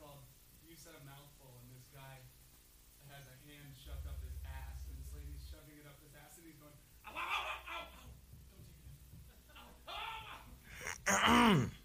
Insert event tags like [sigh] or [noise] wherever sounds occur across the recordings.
called You Said a Mouthful, and this guy has a hand shoved up his ass, and this lady's shoving it up his ass, and he's going, ow, ow, ow, ow, ow, don't take it. [laughs] Ow, ow, ow. [clears throat]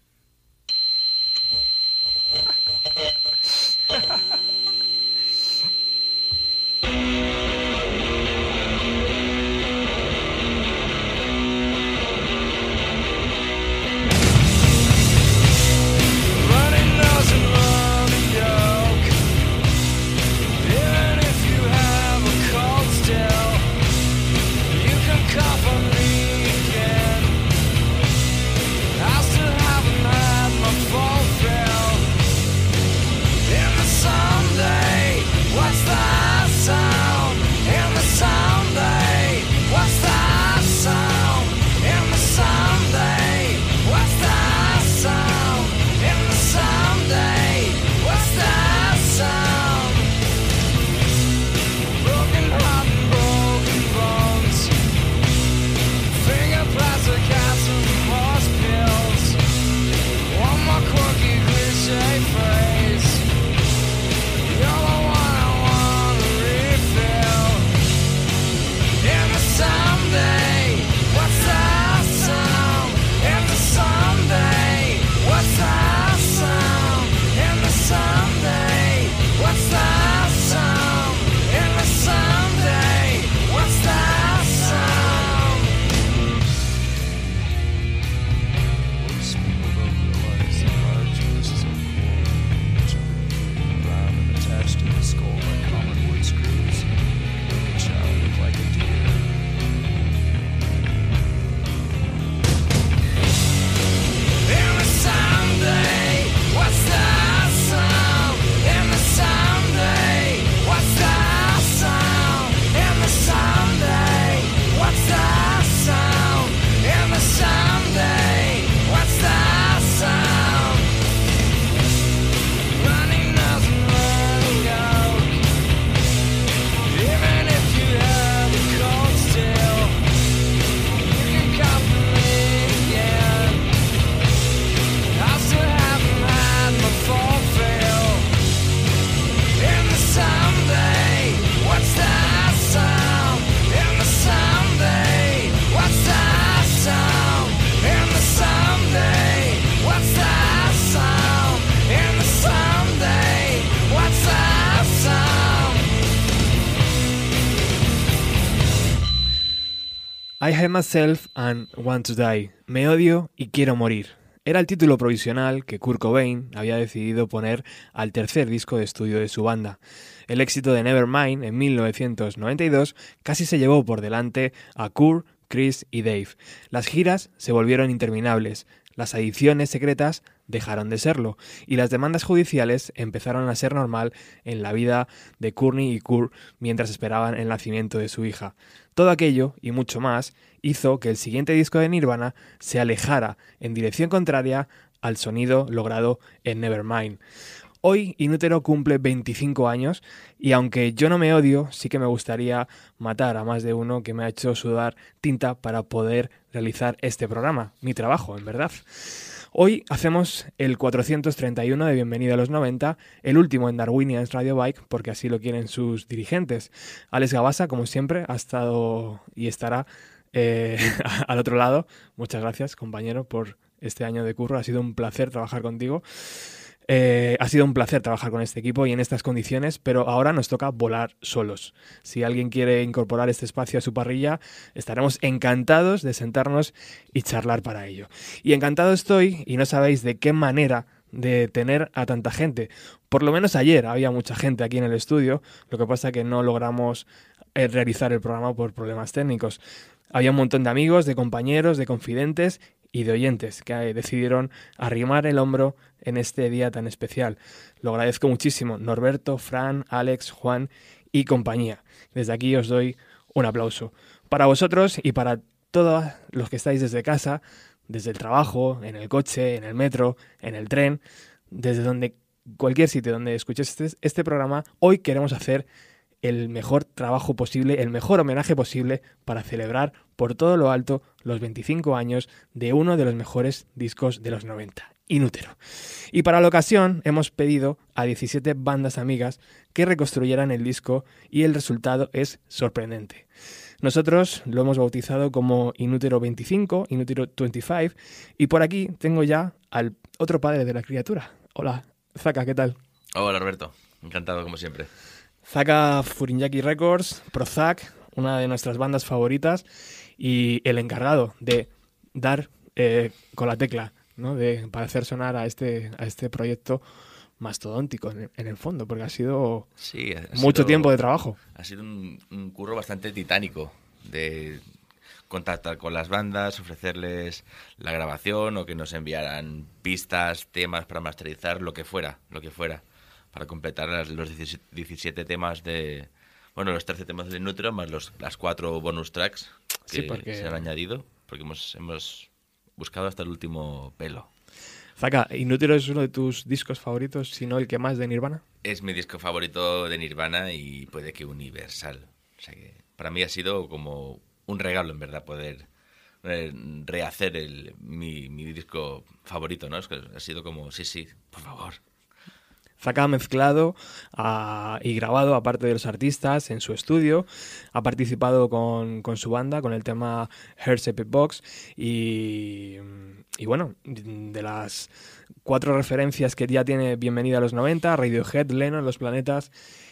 Myself and Want to Die. Me odio y quiero morir. Era el título provisional que Kurt Cobain había decidido poner al tercer disco de estudio de su banda. El éxito de Nevermind en 1992 casi se llevó por delante a Kurt, Chris y Dave. Las giras se volvieron interminables, las adiciones secretas dejaron de serlo y las demandas judiciales empezaron a ser normal en la vida de Courtney y Kurt mientras esperaban el nacimiento de su hija. Todo aquello y mucho más hizo que el siguiente disco de Nirvana se alejara en dirección contraria al sonido logrado en Nevermind. Hoy Inútero cumple 25 años y aunque yo no me odio, sí que me gustaría matar a más de uno que me ha hecho sudar tinta para poder realizar este programa, mi trabajo, en verdad. Hoy hacemos el 431 de Bienvenido a los 90, el último en Darwinians Radio Bike, porque así lo quieren sus dirigentes. Alex Gabasa, como siempre, ha estado y estará eh, [laughs] al otro lado. Muchas gracias, compañero, por este año de curro. Ha sido un placer trabajar contigo. Eh, ha sido un placer trabajar con este equipo y en estas condiciones, pero ahora nos toca volar solos. Si alguien quiere incorporar este espacio a su parrilla, estaremos encantados de sentarnos y charlar para ello. Y encantado estoy, y no sabéis de qué manera de tener a tanta gente. Por lo menos ayer había mucha gente aquí en el estudio, lo que pasa que no logramos eh, realizar el programa por problemas técnicos. Había un montón de amigos, de compañeros, de confidentes y de oyentes que decidieron arrimar el hombro en este día tan especial. Lo agradezco muchísimo, Norberto, Fran, Alex, Juan y compañía. Desde aquí os doy un aplauso. Para vosotros y para todos los que estáis desde casa, desde el trabajo, en el coche, en el metro, en el tren, desde donde cualquier sitio donde escuches este, este programa, hoy queremos hacer el mejor trabajo posible, el mejor homenaje posible para celebrar por todo lo alto los 25 años de uno de los mejores discos de los 90. Inútero. Y para la ocasión hemos pedido a 17 bandas amigas que reconstruyeran el disco y el resultado es sorprendente. Nosotros lo hemos bautizado como Inútero 25, Inútero 25, y por aquí tengo ya al otro padre de la criatura. Hola, Zaka, ¿qué tal? Hola Roberto, encantado como siempre. Zaka Furinyaki Records, Prozac, una de nuestras bandas favoritas, y el encargado de dar eh, con la tecla, ¿no? De, para hacer sonar a este, a este proyecto mastodóntico en, en el fondo, porque ha sido Sí, ha mucho sido- tiempo de trabajo. Ha sido un, un curro bastante titánico de contactar con las bandas, ofrecerles la grabación o que nos enviaran pistas, temas para masterizar, lo que fuera, lo que fuera, para completar las- los 17 17 temas de... Bueno, los 13 temas de Nutro más los, las cuatro bonus tracks que Sí, porque- se han añadido, porque hemos, hemos buscado hasta el último pelo. Zaka, Inútero es uno de tus discos favoritos, si no el que más de Nirvana. Es mi disco favorito de Nirvana y puede que universal. O sea que para mí ha sido como un regalo, en verdad, poder eh, rehacer el, mi, mi disco favorito, ¿no? Es que ha sido como, sí, sí, por favor. Zaka ha mezclado ah, y grabado, aparte de los artistas, en su estudio. Ha participado con, con su banda, con el tema Hearts Epic Box. Y, y bueno, de las cuatro referencias que ya tiene Bienvenida a los 90, Radiohead, Lennon, Los Planetas.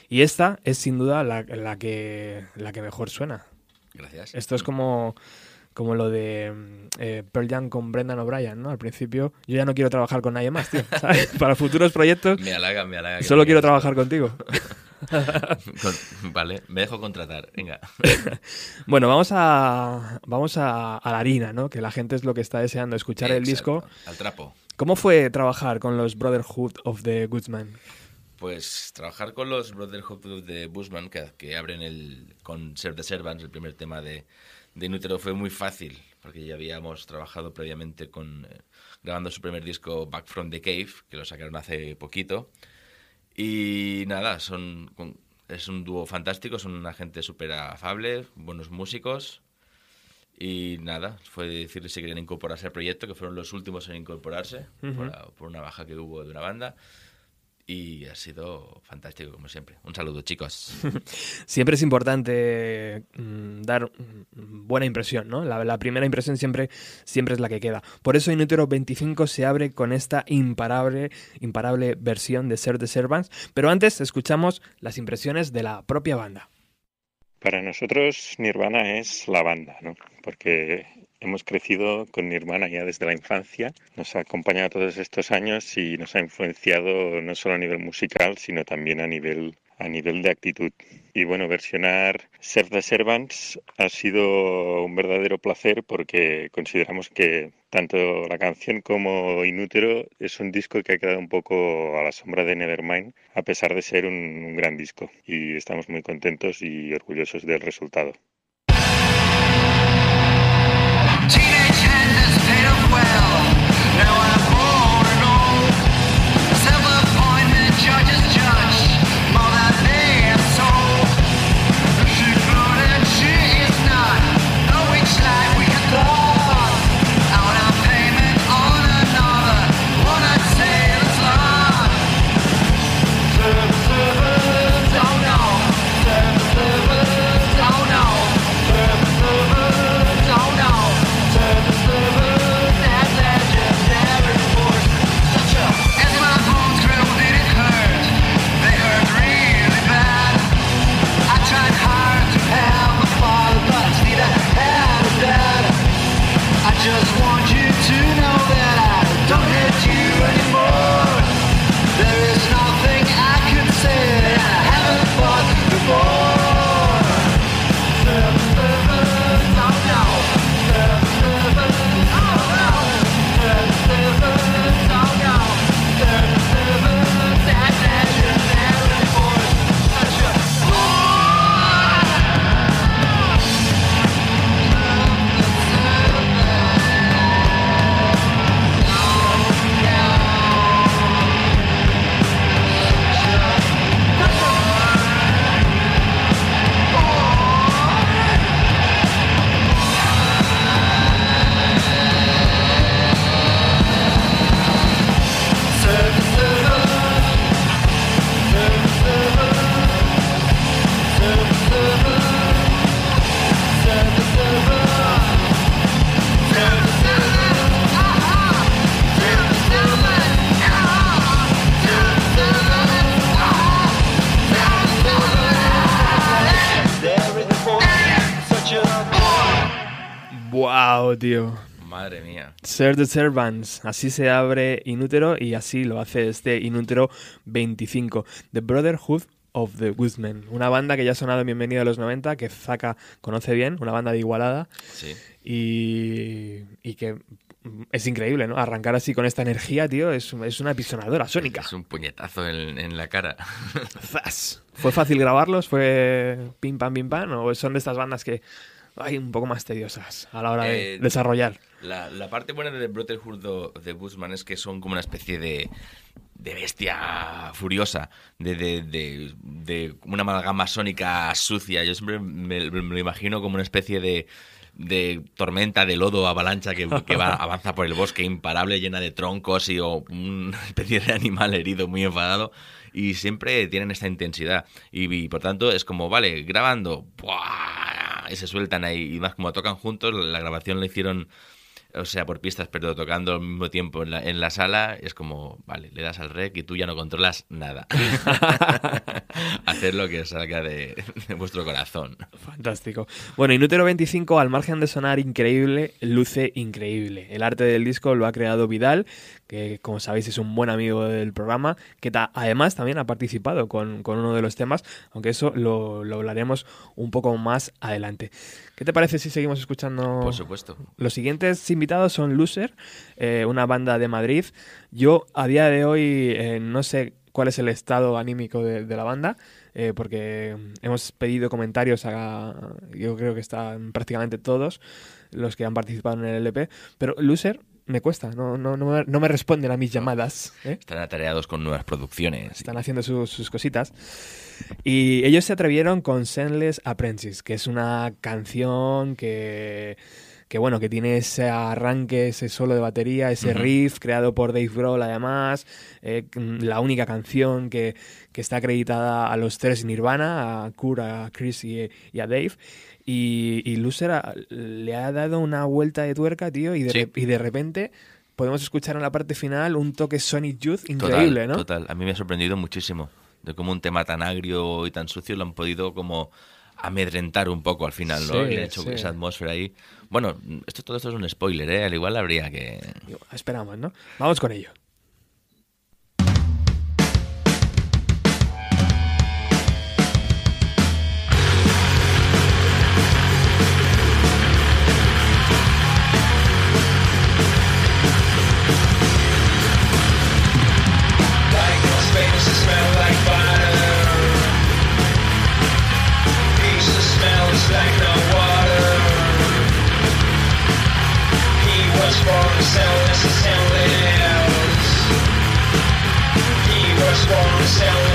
Y esta es sin duda la, la que, la que mejor suena. Gracias. Esto es como, como lo de mm, eh, Pearl Jam con Brendan O'Brien, ¿no? Al principio, yo ya no quiero trabajar con nadie más, tío. [laughs] ¿sabes? Para futuros proyectos, Me halaga, me halaga. solo quiero trabajar contigo. [laughs] Con- vale, me dejo contratar, venga. [laughs] Bueno, vamos a vamos a, a la harina, ¿no? Que la gente es lo que está deseando escuchar el disco. Al trapo. ¿Cómo fue trabajar con los Brotherhood of the Goodsman? Pues trabajar con los Brotherhood de Bushman, que, que abren el, con Serve the Servants, el primer tema de, de Inútero, fue muy fácil, porque ya habíamos trabajado previamente con eh, grabando su primer disco Back from the Cave, que lo sacaron hace poquito. Y nada, son con- es un dúo fantástico, son una gente súper afable, buenos músicos. Y nada, fue decirles si querían incorporarse al proyecto, que fueron los últimos en incorporarse por, la- por una baja que hubo de una banda. Y ha sido fantástico, como siempre. Un saludo, chicos. [laughs] Siempre es importante mm, dar mm, buena impresión, ¿no? La, la primera impresión siempre, siempre es la que queda. Por eso Inútero 25 se abre con esta imparable, imparable versión de Ser the Servants. Pero antes escuchamos las impresiones de la propia banda. Para nosotros Nirvana es la banda, ¿no? Porque hemos crecido con Nirvana ya desde la infancia, nos ha acompañado todos estos años y nos ha influenciado no solo a nivel musical, sino también a nivel a nivel de actitud. Y bueno, versionar Serve the Servants ha sido un verdadero placer porque consideramos que tanto la canción como Inútero es un disco que ha quedado un poco a la sombra de Nevermind, a pesar de ser un gran disco. Y estamos muy contentos y orgullosos del resultado. Well. Now I'm Tío. Madre mía. Ser the Servants. Así se abre Inútero y así lo hace este Inútero 25. The Brotherhood of the Woodmen. Una banda que ya ha sonado en Bienvenido a los 90, que Zaka conoce bien, una banda de Igualada. Sí. Y, y que es increíble, ¿no? Arrancar así con esta energía, tío, es, es una pisonadora sónica. Es un puñetazo en, en la cara. ¡Zas! ¿Fue fácil grabarlos? ¿Fue pim pam pim pam? ¿O son de estas bandas que hay un poco más tediosas a la hora de Eh, desarrollar? La, la parte buena de The Brotherhood of the Bushman es que son como una especie de, de bestia furiosa, de, de, de, de una amalgama sónica sucia. Yo siempre me, me lo imagino como una especie de, de tormenta de lodo, avalancha que, que va, [laughs] avanza por el bosque imparable, llena de troncos y o una [laughs] especie de animal herido muy enfadado. Y siempre tienen esta intensidad. Y, y por tanto es como, vale, grabando, ¡buah! Y se sueltan ahí. Y más como tocan juntos, la grabación la hicieron o sea, por pistas, pero tocando al mismo tiempo en la, en la sala, es como, vale, le das al rec y tú ya no controlas nada. [laughs] Hacer lo que salga de, de vuestro corazón. Fantástico. Bueno, Inútero 25, al margen de sonar increíble, luce increíble. El arte del disco lo ha creado Vidal, que como sabéis es un buen amigo del programa, que ta- además también ha participado con, con uno de los temas, aunque eso lo, lo hablaremos un poco más adelante. ¿Qué te parece si seguimos escuchando? Por supuesto. Los siguientes invitados son Loser, eh, una banda de Madrid. Yo a día de hoy eh, no sé cuál es el estado anímico de, de la banda, eh, porque hemos pedido comentarios a... Yo creo que están prácticamente todos los que han participado en el LP, pero Loser me cuesta, no, no, no, me- no me responden a mis llamadas. ¿eh? Están atareados con nuevas producciones. Están haciendo sus, sus cositas. Y ellos se atrevieron con Sendless Apprentice, que es una canción que, que bueno, que tiene ese arranque, ese solo de batería, ese riff creado por Dave Grohl además, eh, la única canción que, que está acreditada a los tres Nirvana, a Kurt, a Chris y, y a Dave. Y, y Loser ha- le ha dado una vuelta de tuerca, tío, y de, Sí. y de repente podemos escuchar en la parte final un toque Sonic Youth Total, increíble, ¿no? Total, a mí me ha sorprendido muchísimo de cómo un tema tan agrio y tan sucio lo han podido como amedrentar un poco al final, ¿no? Sí, Le han hecho sí. esa atmósfera ahí. Bueno, esto todo esto es un spoiler, ¿eh? Al igual habría que... Esperamos, ¿no? Vamos con ello. He was born to sell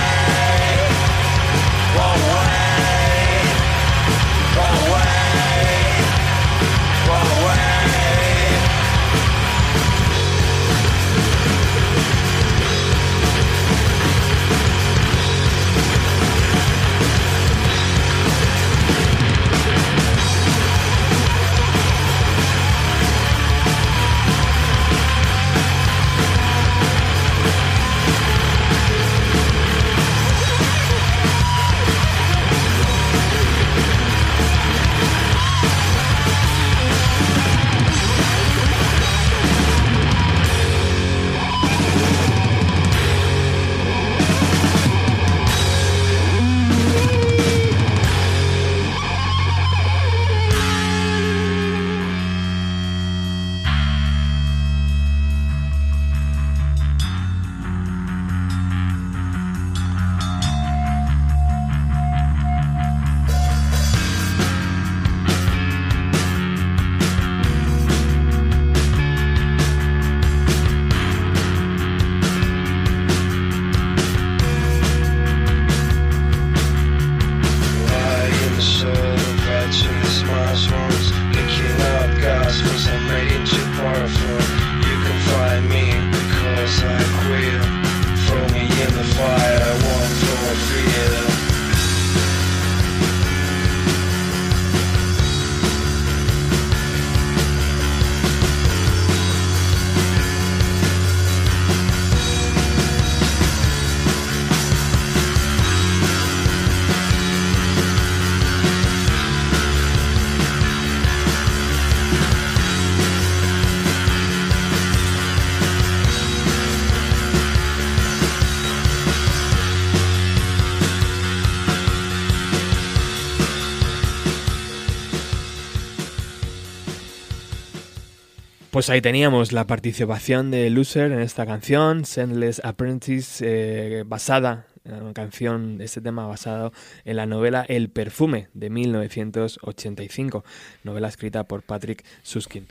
Pues ahí teníamos la participación de Loser en esta canción, Sendless Apprentice, eh, basada, una canción, este tema basado en la novela El perfume de 1985, novela escrita por Patrick Suskin.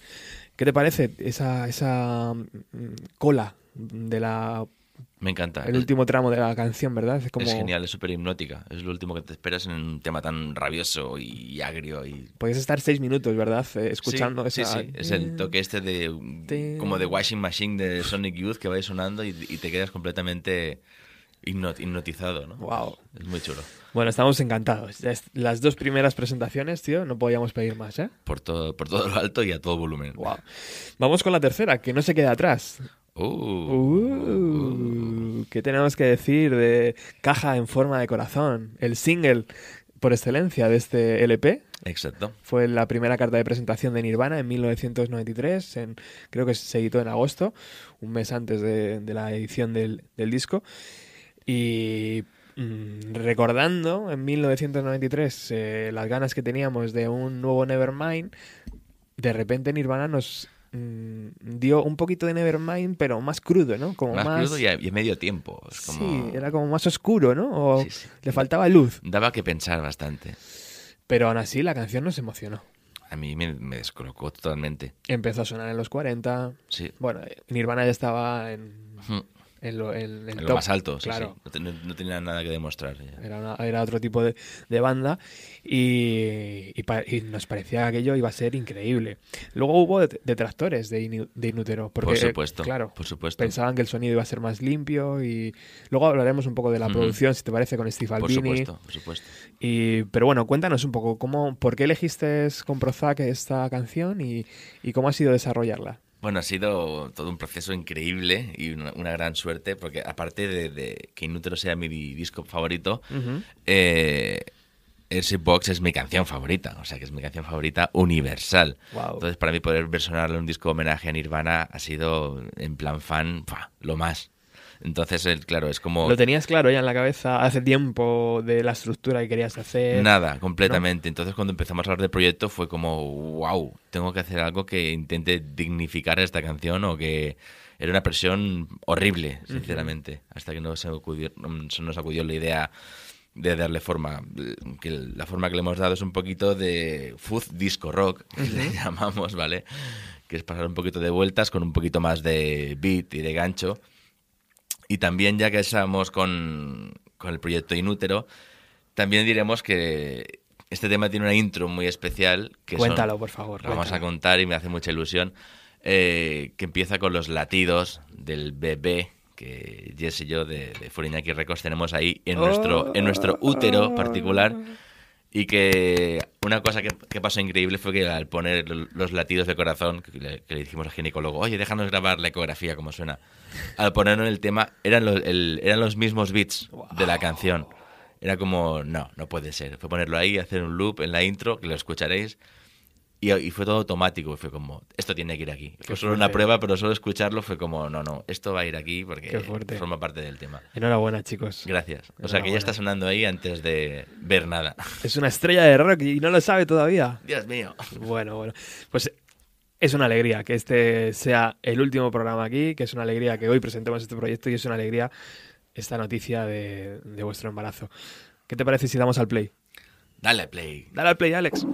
¿Qué te parece esa, esa mm, cola de la Me encanta. el último tramo de la canción, ¿verdad? Es como Es genial, es súper hipnótica. Es lo último que te esperas en un tema tan rabioso y agrio. Y... Podías estar seis minutos, ¿verdad? Eh, escuchando sí, esa. sí, sí. Es el toque este de como de washing machine de Sonic Youth que va sonando y, y te quedas completamente hipno- hipnotizado, ¿no? Wow. Es muy chulo. Bueno, estamos encantados. Las dos primeras presentaciones, tío, no podíamos pedir más, ¿eh? Por todo, por todo lo alto y a todo volumen. Wow. Vamos con la tercera, que no se queda atrás. Uh, Uh, ¿Qué tenemos que decir de Caja en forma de corazón? El single por excelencia de este LP. Exacto. Fue la primera carta de presentación de Nirvana en 1993. En, creo que se editó en agosto, un mes antes de, de la edición del, del disco. Y mm, recordando en 1993 eh, las ganas que teníamos de un nuevo Nevermind, de repente Nirvana nos mm, dio un poquito de Nevermind, pero más crudo, ¿no? Como Más, más, crudo y a, y a medio tiempo. Es como... Sí, era como más oscuro, ¿no? O Sí, sí. le faltaba luz. Daba que pensar bastante. Pero aún así la canción nos emocionó. A mí me, me descolocó totalmente. Empezó a sonar en los 40. Sí. Bueno, Nirvana ya estaba en. En lo, en- en En top, lo más alto, sí, claro. sí. No, te- no- no tenía nada que demostrar. Era, una- era otro tipo de, de banda y, y pa- y nos parecía que aquello iba a ser increíble. Luego hubo det- detractores de, Inu- de Inútero. Porque, por supuesto. Claro, Por supuesto. pensaban que el sonido iba a ser más limpio y luego hablaremos un poco de la producción, si te parece, con Steve Por Albini. supuesto, por supuesto. Y, pero bueno, cuéntanos un poco, cómo, ¿por qué elegiste con Prozac esta canción y, y cómo ha sido desarrollarla? Bueno, ha sido todo un proceso increíble y una, una gran suerte, porque aparte de, de que Inútero sea mi disco favorito, eh, box es mi canción favorita, o sea que es mi canción favorita universal. Wow. Entonces, para mí poder versionarle un disco homenaje a Nirvana ha sido, en plan fan, lo más. Entonces, el- claro, es como... ¿Lo tenías claro ya en la cabeza hace tiempo de la estructura que querías hacer? Nada, completamente. Entonces, cuando empezamos a hablar del proyecto, fue como, wow, tengo que hacer algo que intente dignificar a esta canción o que era una presión horrible, sinceramente, hasta que no se, acudió- nos acudió la idea de darle forma. Que la forma que le hemos dado es un poquito de fuzz disco rock, que le [laughs] llamamos, ¿vale? Que es pasar un poquito de vueltas con un poquito más de beat y de gancho. Y también, ya que estamos con, con el proyecto Inútero, también diremos que este tema tiene una intro muy especial. Que son- Cuéntalo, por favor. vamos a contar y me hace mucha ilusión. eh, que empieza con los latidos del bebé que Jess y yo de, de Furiñaki Records tenemos ahí en nuestro, en nuestro útero particular. Y que una cosa que, que pasó increíble fue que al poner los latidos de corazón, que le, que le dijimos al ginecólogo, oye, déjanos grabar la ecografía como suena. Al ponerlo en el tema, eran los, el- eran los mismos beats de la canción. Era como, no, no puede ser. Fue ponerlo ahí, hacer un loop en la intro, que lo escucharéis. Y, y fue todo automático. y Fue como, esto tiene que ir aquí. Fue solo una prueba, pero solo escucharlo fue como, no, no, esto va a ir aquí porque forma parte del tema. Enhorabuena, chicos. Gracias. O sea que ya está sonando ahí antes de ver nada. Es una estrella de rock y no lo sabe todavía. Dios mío. Bueno, bueno. Pues es una alegría que este sea el último programa aquí, que es una alegría que hoy presentemos este proyecto y es una alegría esta noticia de, de vuestro embarazo. ¿Qué te parece si damos al play? Dale play. Dale al play, Alex.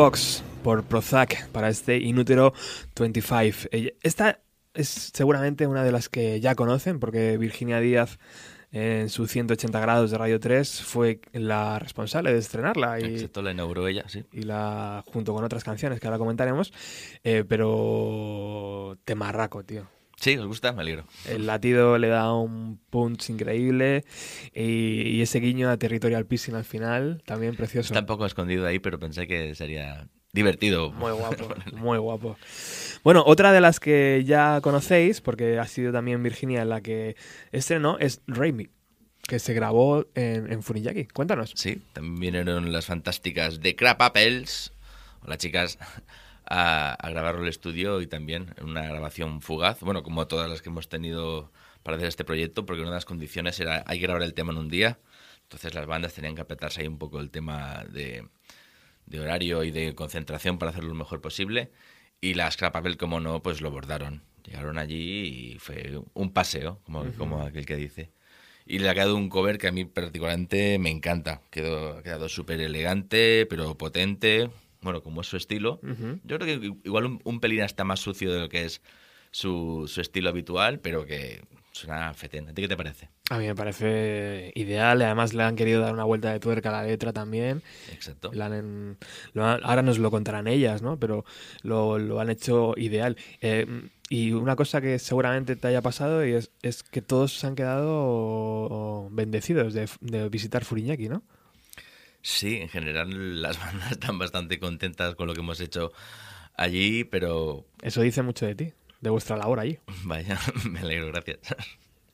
Box por Prozac para este Inútero 25. Eh, Esta es seguramente una de las que ya conocen porque Virginia Díaz en su 180 grados de Radio 3 fue la responsable de estrenarla y, Excepto la inauguró ella, sí. y la junto con otras canciones que ahora comentaremos, eh, pero temarraco, tío. Sí, os gusta, me alegro. El latido le da un punch increíble y, y ese guiño a Territorial Pissing al final también precioso. Está un poco escondido ahí, pero pensé que sería divertido. Muy [laughs] guapo, muy guapo. Bueno, otra de las que ya conocéis, porque ha sido también Virginia la que estrenó, es Raimi, que se grabó en, en Funiyaki. Cuéntanos. Sí, también vinieron las fantásticas de Crap Apples, o las chicas, a, a grabarlo el estudio y también en una grabación fugaz, bueno, como todas las que hemos tenido para hacer este proyecto, porque una de las condiciones era hay que grabar el tema en un día, entonces las bandas tenían que apretarse ahí un poco el tema de, de horario y de concentración para hacerlo lo mejor posible, y las Crap Apple, como no, pues lo bordaron. Llegaron allí y fue un paseo, como, como aquel que dice. Y le ha quedado un cover que a mí particularmente me encanta. Quedó, ha quedado súper elegante, pero potente. Bueno, como es su estilo. Yo creo que igual un, un pelín está más sucio de lo que es su, su estilo habitual, pero que suena fetén. ¿A ti qué te parece? A mí me parece ideal, además le han querido dar una vuelta de tuerca a la letra también. Exacto. La han- lo han- ahora nos lo contarán ellas, ¿no? Pero lo, lo han hecho ideal. Eh, y una cosa que seguramente te haya pasado y es, es que todos se han quedado bendecidos de, de visitar Furiñaki, ¿no? Sí, en general las [laughs] bandas están bastante contentas con lo que hemos hecho allí, pero Eso dice mucho de ti, de vuestra labor allí. [laughs] vaya, me alegro, gracias.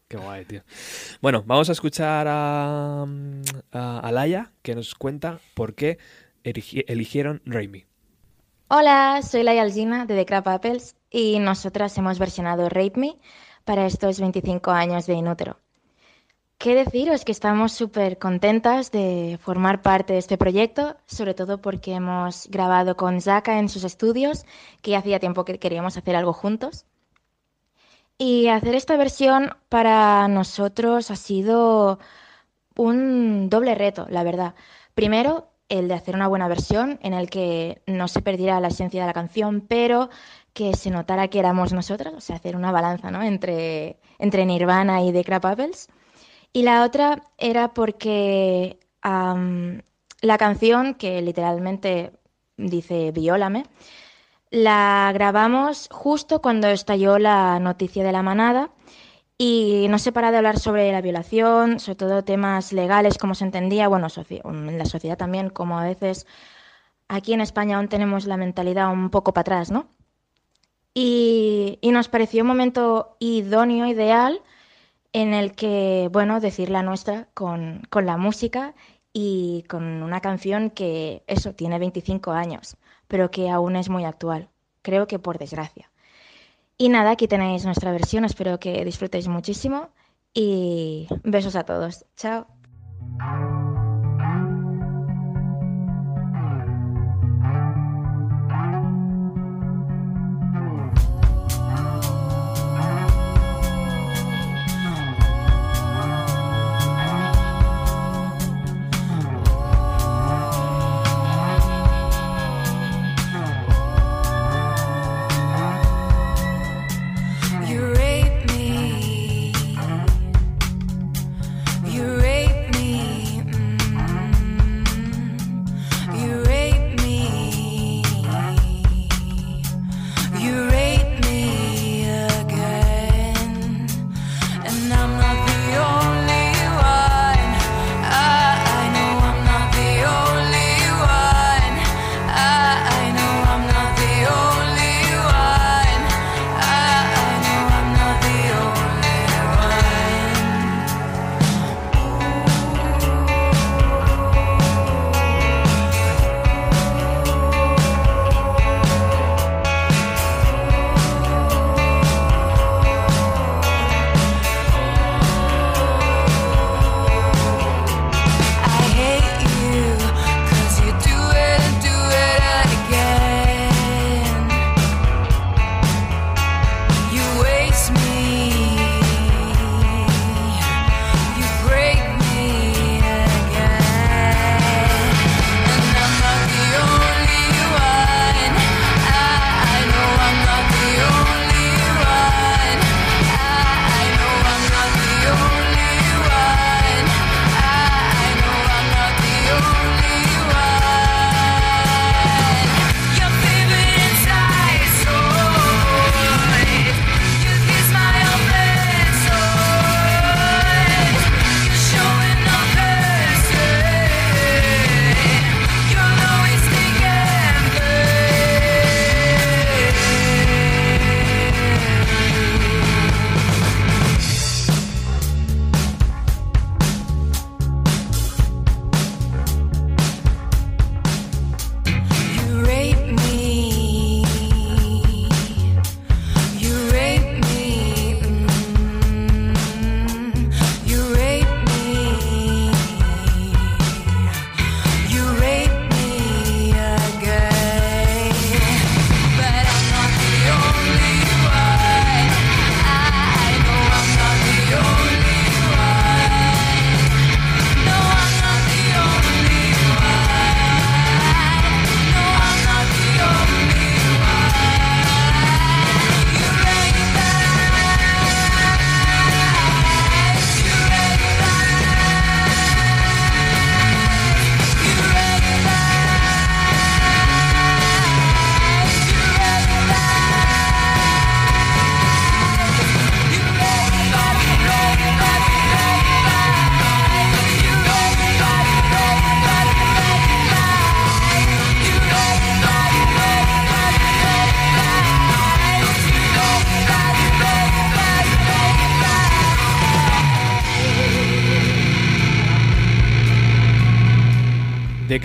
Qué guay, tío. Bueno, vamos a escuchar a, a, a Laia, que nos cuenta por qué erigi- eligieron Rain Me. Hola, soy Laia Algina de The Crab Apples y nosotras hemos versionado Rape Me para estos 25 años de Inútero. ¿Qué deciros? Que estamos súper contentas de formar parte de este proyecto, sobre todo porque hemos grabado con Zaka en sus estudios, que ya hacía tiempo que queríamos hacer algo juntos. Y hacer esta versión para nosotros ha sido un doble reto, la verdad. Primero, el de hacer una buena versión en el que no se perdiera la esencia de la canción, pero que se notara que éramos nosotras, o sea, hacer una balanza, ¿no? entre, entre Nirvana y The Crab Apples. Y la otra era porque la canción, que literalmente dice Viólame, la grabamos justo cuando estalló la noticia de la manada y no se para de hablar sobre la violación, sobre todo temas legales, como se entendía, bueno, en la sociedad también, como a veces aquí en España aún tenemos la mentalidad un poco para atrás, ¿no? Y nos pareció un momento idóneo, ideal, en el que, bueno, decir la nuestra con, con la música y con una canción que, eso, tiene 25 años, pero que aún es muy actual, creo que por desgracia. Y nada, aquí tenéis nuestra versión, espero que disfrutéis muchísimo y besos a todos. Chao.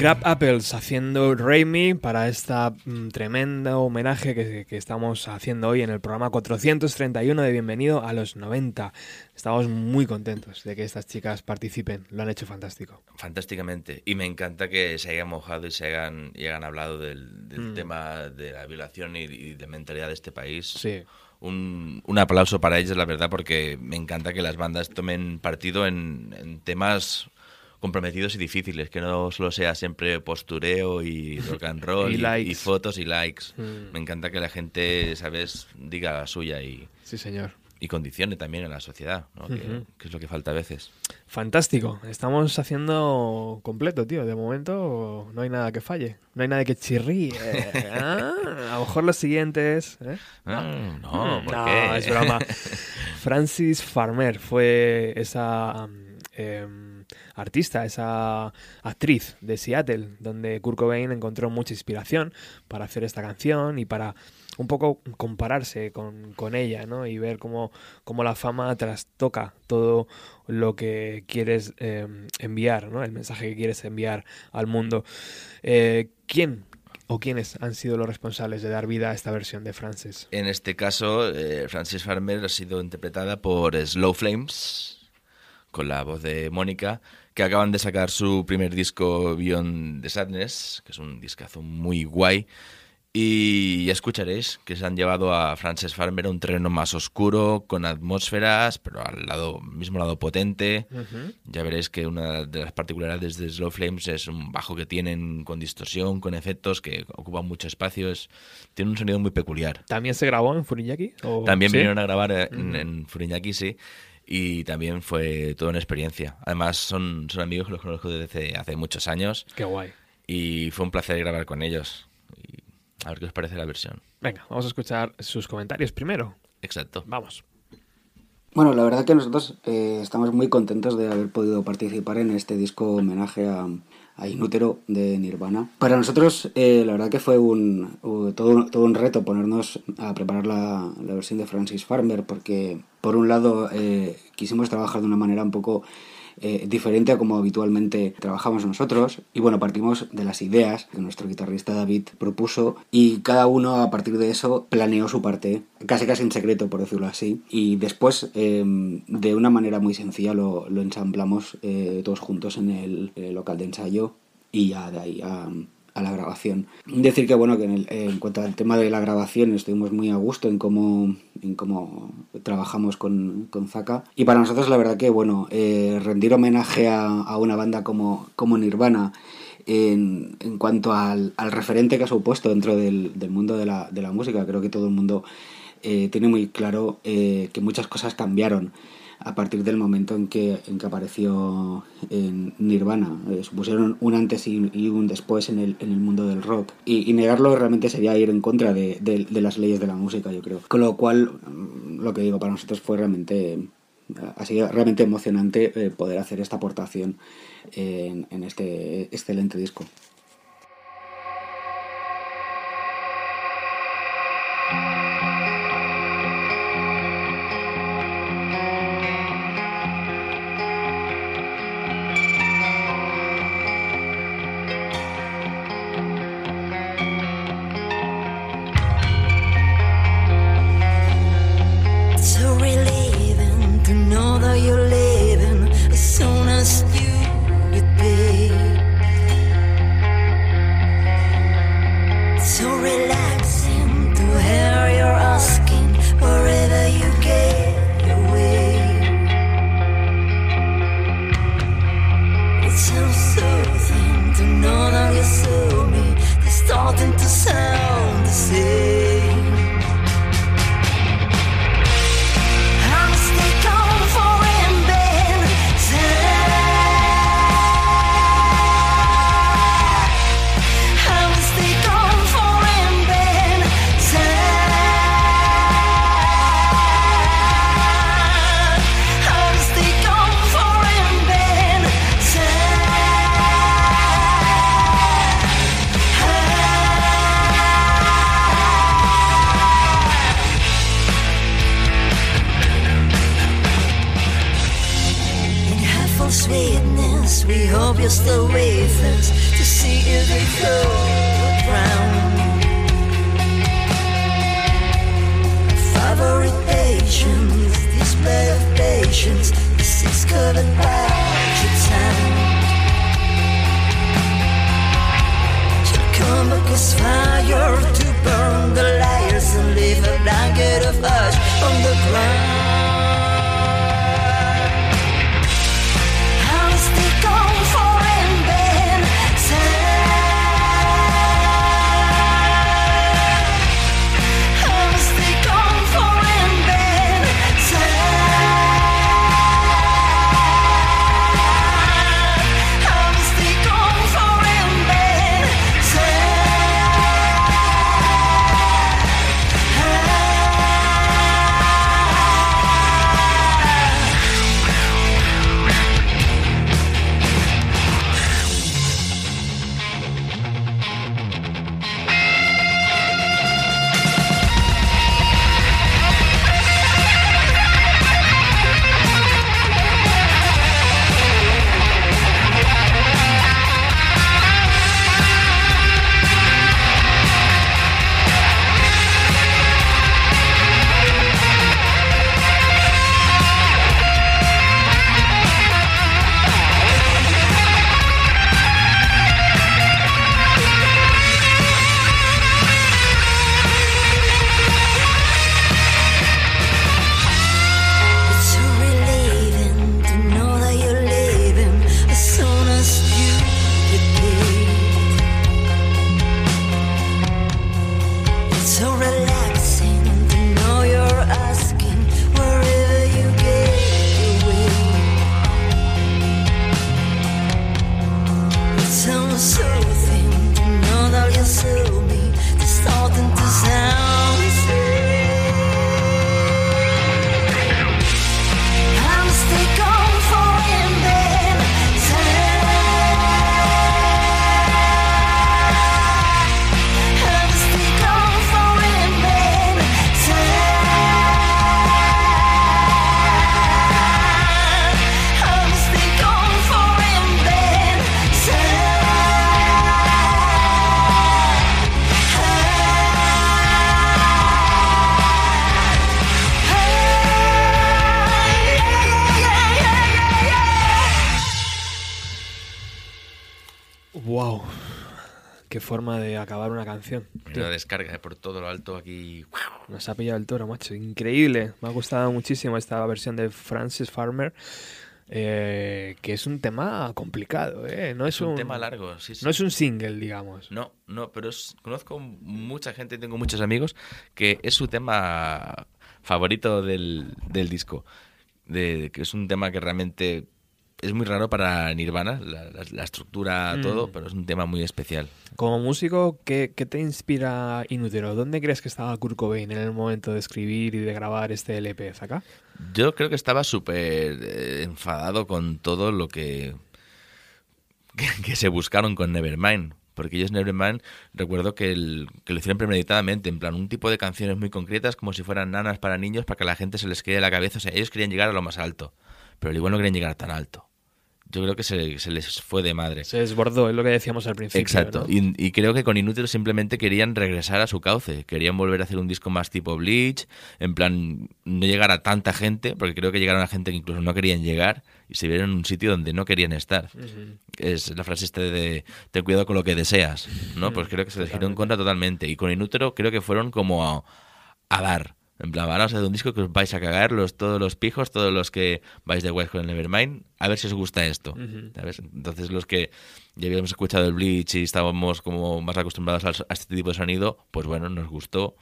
Crab Apples haciendo Raimi para esta mm, tremenda homenaje que, que estamos haciendo hoy en el programa 431 de Bienvenido a los 90. Estamos muy contentos de que estas chicas participen, lo han hecho fantástico. Fantásticamente. Y me encanta que se hayan mojado y se hayan, y hayan hablado del, del Mm. tema de la violación y, y de mentalidad de este país. Sí. Un, un aplauso para ellas, la verdad, porque me encanta que las bandas tomen partido en, en temas comprometidos y difíciles, que no solo sea siempre postureo y rock and [laughs] roll Y y, y fotos y likes. Mm. Me encanta que la gente, ¿sabes?, diga la suya y, Sí, señor. y condicione también a la sociedad, ¿no? que, es lo que falta a veces. Fantástico. Estamos haciendo completo, tío. De momento no hay nada que falle. No hay nada que chirríe. [laughs] Ah, a lo mejor los siguientes. ¿eh? Ah, no, ¿por no, qué? es broma. [laughs] Francis Farmer fue esa um, em, artista, esa actriz de Seattle, donde Kurt Cobain encontró mucha inspiración para hacer esta canción y para un poco compararse con, con ella, ¿no? Y ver cómo, cómo la fama trastoca todo lo que quieres em, enviar, ¿no? El mensaje que quieres enviar al mundo. Eh, ¿Quién o quiénes han sido los responsables de dar vida a esta versión de Francis? En este caso, eh, Francis Farmer ha sido interpretada por Slow Flames, con la voz de Mónica, que acaban de sacar su primer disco Beyond the Sadness, que es un discazo muy guay. Y ya escucharéis que se han llevado a Frances Farmer a un terreno más oscuro, con atmósferas, pero al lado, mismo lado potente. Ya veréis que una de las particularidades de Slow Flames es un bajo que tienen con distorsión, con efectos, que ocupan mucho espacio. Es, tiene un sonido muy peculiar. ¿También se grabó en Furiñaki? ¿O- También sí? vinieron a grabar eh, en, Ujú. en Furiñaki, sí. Y también fue toda una experiencia. Además, son, son amigos que los conozco desde hace muchos años. Qué guay. Y fue un placer grabar con ellos. Y a ver qué os parece la versión. Venga, vamos a escuchar sus comentarios primero. Exacto. Vamos. Bueno, la verdad que nosotros eh, estamos muy contentos de haber podido participar en este disco homenaje a, a Inútero de Nirvana. Para nosotros, eh, la verdad que fue un, todo, todo un reto ponernos a preparar la, la versión de Francis Farmer, porque por un lado eh, quisimos trabajar de una manera un poco eh, diferente a como habitualmente trabajamos nosotros. Y bueno, partimos de las ideas que nuestro guitarrista David propuso y cada uno a partir de eso planeó su parte, casi casi en secreto, por decirlo así. Y después, eh, de una manera muy sencilla, lo, ensamblamos eh, todos juntos en el, eh, local de ensayo y ya de ahí a, a la grabación. Decir que bueno, que en, el- en cuanto al tema de la grabación estuvimos muy a gusto en cómo, en cómo trabajamos con, con Zaka. Y para nosotros la verdad que bueno, eh, rendir homenaje a, a una banda como, como Nirvana en, en cuanto al, al referente que ha supuesto dentro del, del mundo de la, de la música, creo que todo el mundo eh, tiene muy claro eh, que muchas cosas cambiaron a partir del momento en que, en que apareció en Nirvana. Eh, supusieron un antes y, un después en el, en el mundo del rock. Y, negarlo realmente sería ir en contra de, de- las leyes de la música, yo creo. Con lo cual, mm, lo que digo, para nosotros fue realmente... eh, Ha sido realmente emocionante eh, poder hacer esta aportación en este excelente disco. Descarga por todo lo alto aquí. Nos ha pillado el toro, macho. Increíble. Me ha gustado muchísimo esta versión de Francis Farmer. eh, que es un tema complicado, ¿eh? No es, Es un tema largo, sí, sí. No es un single, digamos. No, no, pero es- conozco mucha gente, tengo muchos amigos, que es su tema favorito del, del disco. De, que es un tema que realmente es muy raro para Nirvana, la, la- la estructura, Mm. todo, pero es un tema muy especial. Como músico, ¿qué, qué te inspira Inútero? ¿Dónde crees que estaba Kurt Cobain en el momento de escribir y de grabar este LP, acá? Yo creo que estaba súper eh, enfadado con todo lo que, [laughs] que, que se buscaron con Nevermind. Porque ellos Nevermind, recuerdo que, el- que lo hicieron premeditadamente, en plan un tipo de canciones muy concretas, como si fueran nanas para niños, para que a la gente se les quede la cabeza. O sea, ellos querían llegar a lo más alto, pero al igual no querían llegar tan alto. Yo creo que se, se les fue de madre. Se desbordó, es lo que decíamos al principio. Exacto. ¿no? Y, y creo que con Inútero simplemente querían regresar a su cauce. Querían volver a hacer un disco más tipo Bleach, en plan, no llegar a tanta gente, porque creo que llegaron a gente que incluso no querían llegar y se vieron en un sitio donde no querían estar. Es la frase este de ten cuidado con lo que deseas, ¿no? Pues creo que se les giró en contra totalmente. Y con Inútero creo que fueron como a, a dar. En plan, vamos a hacer un disco que os vais a cagar, los, todos los pijos, todos los que vais de West con el Nevermind, a ver si os gusta esto. Entonces los que ya habíamos escuchado el Bleach y estábamos como más acostumbrados al- a, este tipo de sonido, pues bueno, nos gustó.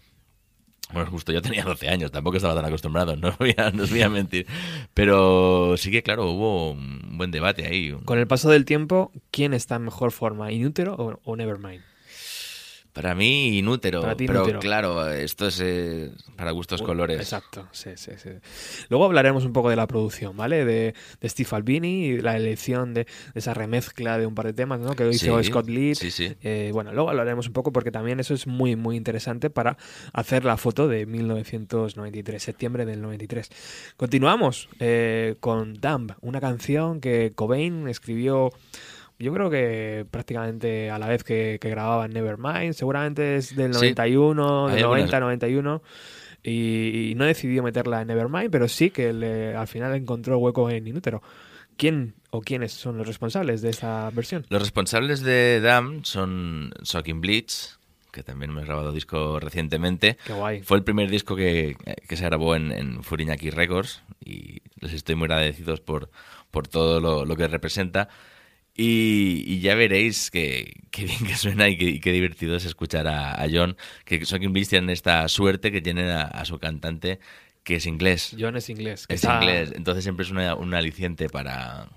Bueno, nos gustó, yo tenía 12 años, tampoco estaba tan acostumbrado, [laughs] no os voy a, no os voy a mentir. Pero sí que, claro, hubo un buen debate ahí. Con el paso del tiempo, ¿quién está en mejor forma? ¿Inútero o, o Nevermind? Para mí, inútero. Para ti, pero inútero. claro, esto es eh, para gustos colores. Exacto, sí, sí, sí. Luego hablaremos un poco de la producción, ¿vale? De, de Steve Albini y la elección de, de esa remezcla de un par de temas, ¿no? Que hizo Sí, Scott Litt. sí, sí. Eh, bueno, luego hablaremos un poco porque también eso es muy, muy interesante para hacer la foto de 1993, septiembre del 93. Continuamos eh, con Dumb, una canción que Cobain escribió yo creo que prácticamente a la vez que, que grababan Nevermind, seguramente es del Sí. 91, Hay del algunas- 90, 91. Y, y no decidió meterla en Nevermind, pero sí que le- al final encontró hueco en Inútero. ¿Quién o quiénes son los responsables de esta versión? Los responsables de Dam son Shocking Bleach, que también me ha grabado disco recientemente. Qué guay. Fue el primer disco que, que se grabó en, en Furiñaki Records y les estoy muy agradecidos por, por todo lo, lo que representa. Y, y ya veréis que, que bien que suena y que, y qué divertido es escuchar a, a John, que Shocking Bleach tienen esta suerte que tienen a, a su cantante que es inglés. John es inglés. que Es está- inglés, entonces siempre es una- un aliciente para...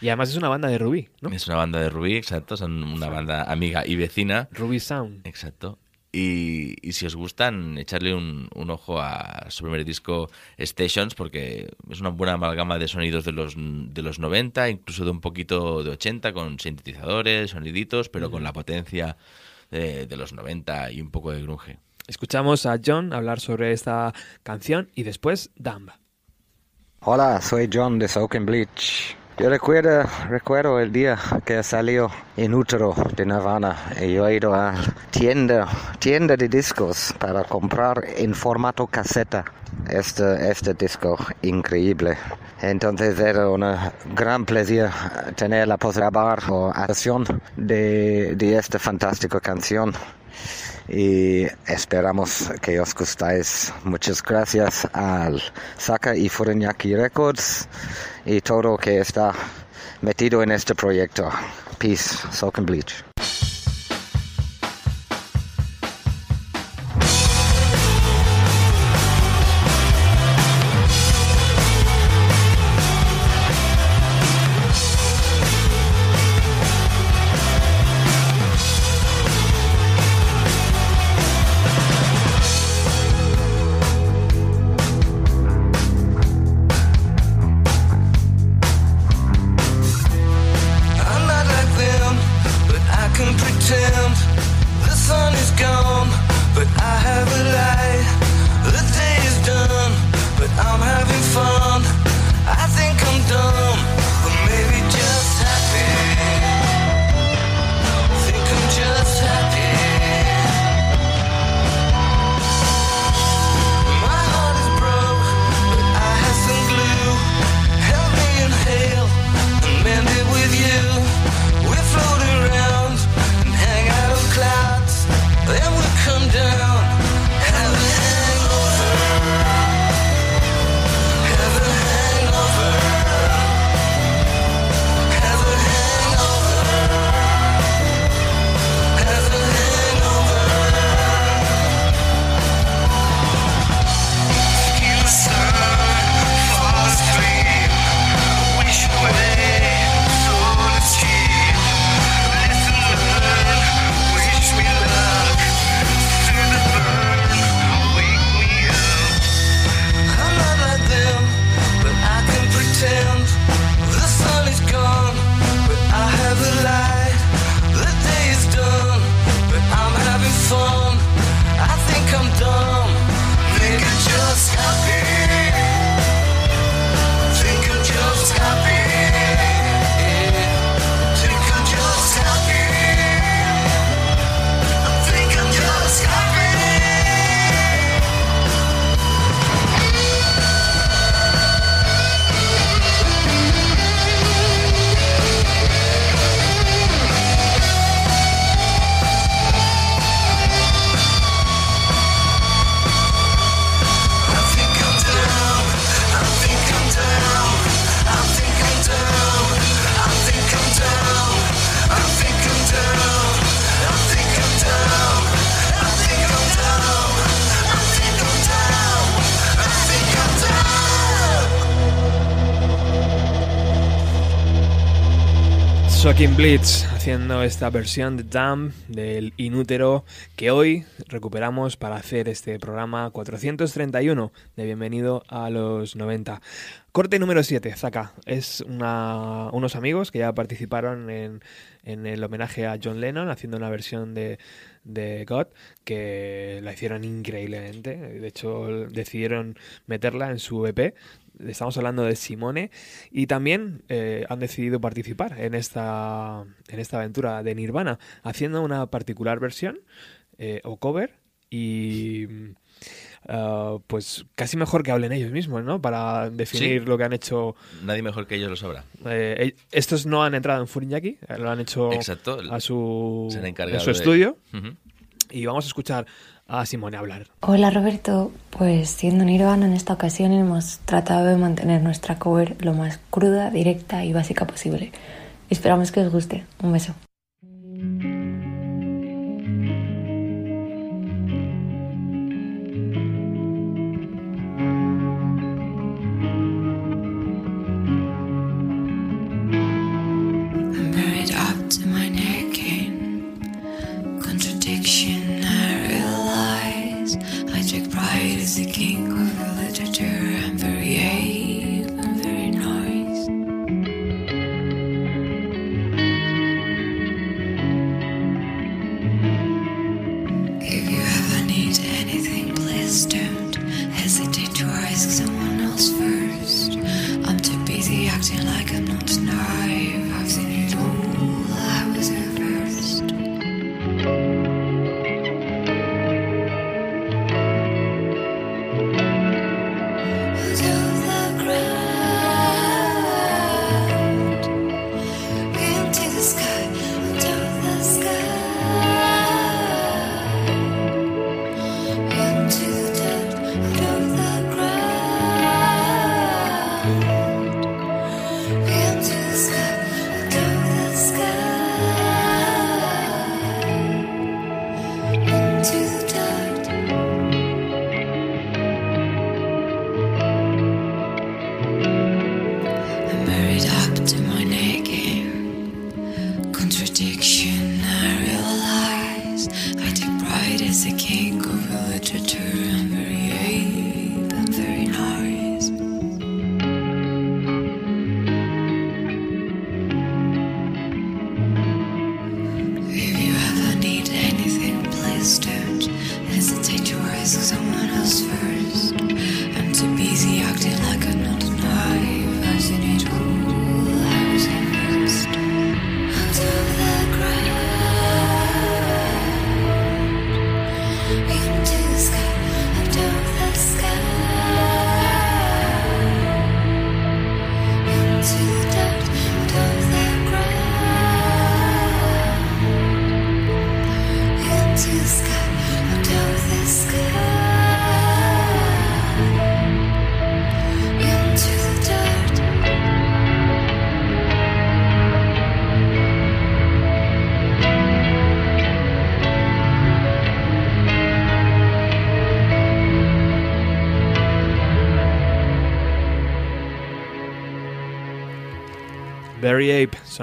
Y además es una banda de Rubí, ¿no? Es una banda de Rubí, exacto, son una banda amiga y vecina. Rubí Sound. Exacto. Y, y si os gustan, echarle un, un ojo a su primer disco Stations, porque es una buena amalgama de sonidos de los, de los 90, incluso de un poquito de 80, con sintetizadores, soniditos, pero con la potencia de, de los 90 y un poco de grunge. Escuchamos a John hablar sobre esta canción y después Dumb. Hola, soy John de and Bleach. Yo recuerdo, recuerdo el día que salió en útero de Nirvana y yo he ido a tienda, tienda de discos para comprar en formato caseta este, este disco increíble. Entonces era un gran placer tener la posibilidad o versión de, de esta fantástica canción y esperamos que os gustáis. Muchas gracias al Saka y Records y todo que está metido en este proyecto. Peace, Soak and Bleach. Shocking Blitz haciendo esta versión de Damn del Inútero que hoy recuperamos para hacer este programa 431 de Bienvenido a los 90. Corte número 7, Zaka. Es una- unos amigos que ya participaron en, en el homenaje a John Lennon haciendo una versión de, de God, que la hicieron increíblemente. De hecho, decidieron meterla en su EP. Estamos hablando de Simone. Y también eh, han decidido participar en esta, en esta aventura de Nirvana, haciendo una particular versión eh, o cover. Y ah, pues casi mejor que hablen ellos mismos, ¿no? Para definir Sí. lo que han hecho. Nadie mejor que ellos lo sabrá. Eh, estos no han entrado en Furinyaki, eh, lo han hecho Exacto. a su, Se han en encargado su estudio. Y vamos a escuchar a Simone hablar. Hola Roberto, pues siendo Nirvana en esta ocasión hemos tratado de mantener nuestra cover lo más cruda, directa y básica posible. Esperamos que os guste. Un beso.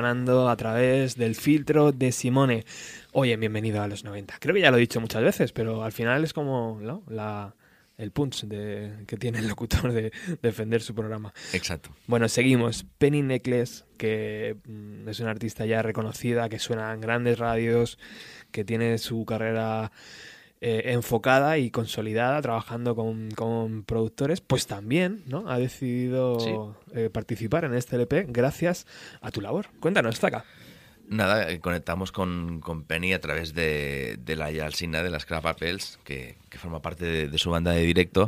Sonando a través del filtro de Simone. Oye, bienvenido a los 90. Creo que ya lo he dicho muchas veces, pero al final es como ¿no? la, el punch de, que tiene el locutor de defender su programa. Exacto. Bueno, seguimos. Penny Necklace, que mm, es una artista ya reconocida, que suena en grandes radios, que tiene su carrera eh, enfocada y consolidada, trabajando con, con productores, pues también ¿no? ha decidido eh, participar en este LP gracias a tu labor. Cuéntanos, Zaka. Nada, eh, conectamos con, con Penny a través de, de la Alsina de las Crap Apples, que, que forma parte de, de su banda de directo.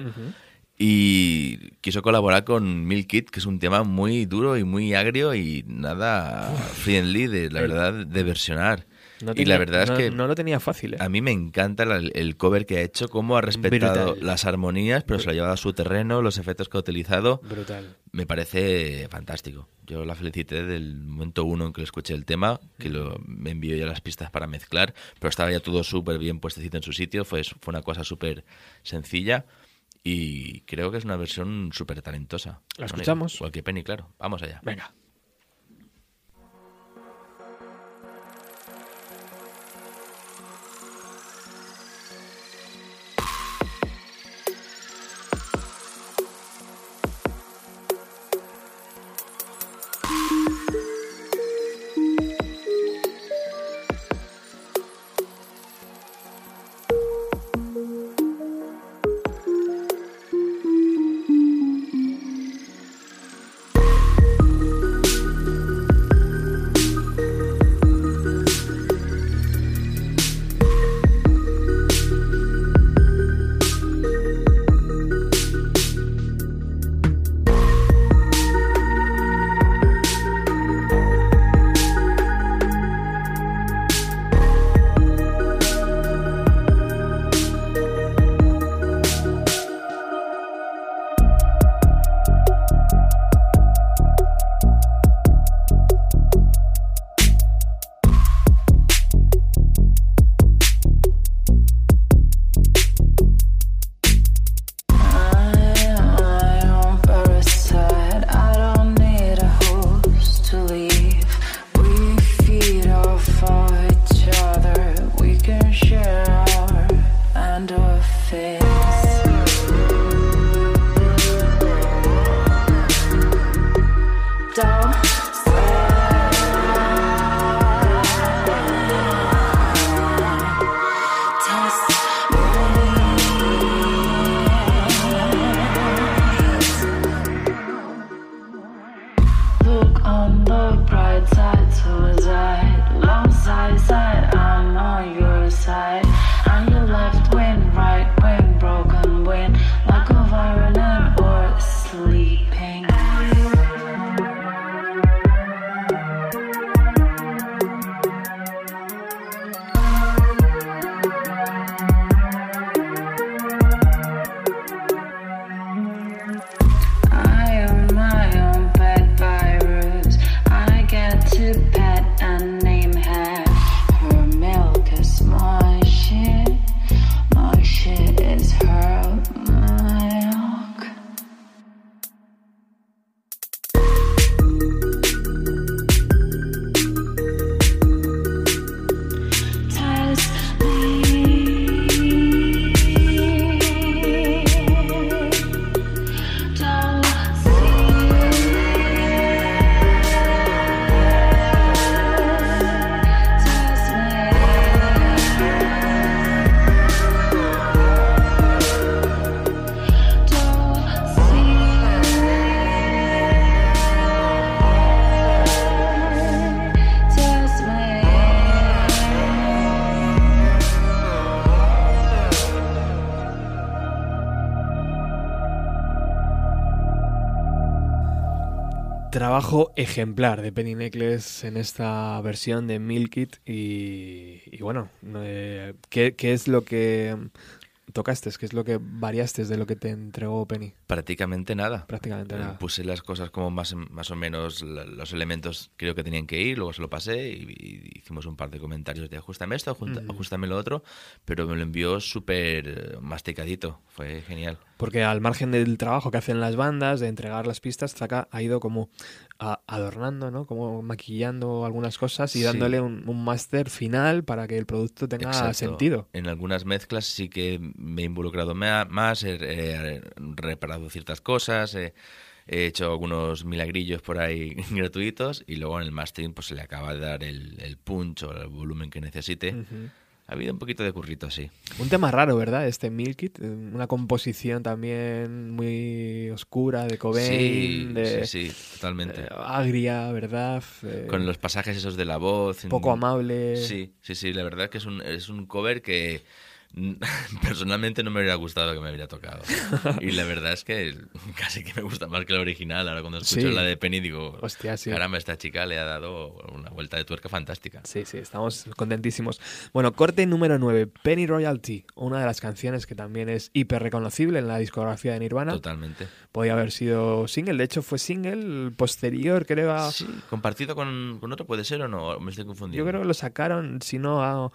Y quiso colaborar con Milk Kid, que es un tema muy duro y muy agrio y nada friendly, de, la El- verdad, de versionar. No y tenía- la verdad no- es que no lo tenía fácil. ¿eh? a mí me encanta la- el cover que ha hecho, cómo ha respetado Brutal. las armonías, pero se lo ha llevado a su terreno, los efectos que ha utilizado. Brutal. Me parece fantástico. Yo la felicité del momento uno en que le escuché el tema, que lo, me envió ya las pistas para mezclar, pero estaba ya todo súper bien puestecito en su sitio, fue, fue una cosa súper sencilla y creo que es una versión súper talentosa. ¿La escuchamos? Igual que Penny, claro. Vamos allá. Venga. Trabajo ejemplar de Penny Necklace en esta versión de Milk It y, y bueno, eh, ¿qué, qué es lo que tocaste? ¿Qué es lo que variaste de lo que te entregó Penny? Prácticamente nada. Prácticamente Eh, nada. Puse las cosas como más, más o menos la- los elementos creo que tenían que ir, luego se lo pasé y, y hicimos un par de comentarios de ajustame esto, ajusta- Ujú. ajustame lo otro, pero me lo envió súper masticadito, fue genial. Porque al margen del trabajo que hacen las bandas, de entregar las pistas, Zaka ha ido como a- adornando, ¿no? Como maquillando algunas cosas y Sí. dándole un, un máster final para que el producto tenga Exacto. sentido. En algunas mezclas sí que me he involucrado más, he, he reparado ciertas cosas, he, he hecho algunos milagrillos por ahí [laughs] gratuitos y luego en el mastering pues se le acaba de dar el, el punch o el volumen que necesite. Ha habido un poquito de currito, sí. Un tema raro, ¿verdad? Este Milk It, eh, una composición también muy oscura de Cobain, Sí, de sí, sí, totalmente. eh, agria, ¿verdad? Eh, Con los pasajes esos de la voz. poco amable. Sí, sí, sí, la verdad que es un, es un cover que [laughs] personalmente no me hubiera gustado que me hubiera tocado. Y la verdad es que casi que me gusta más que la original. Ahora cuando escucho Sí. la de Penny digo, Hostia, sí. caramba, esta chica le ha dado una vuelta de tuerca fantástica. Sí, sí, estamos contentísimos. Bueno, corte número 9, Penny Royalty, una de las canciones que también es hiper reconocible en la discografía de Nirvana. Totalmente. Podía haber sido single, de hecho fue single posterior, creo a... Sí, compartido con, con otro puede ser o no, me estoy confundiendo. Yo creo que lo sacaron, si no, a-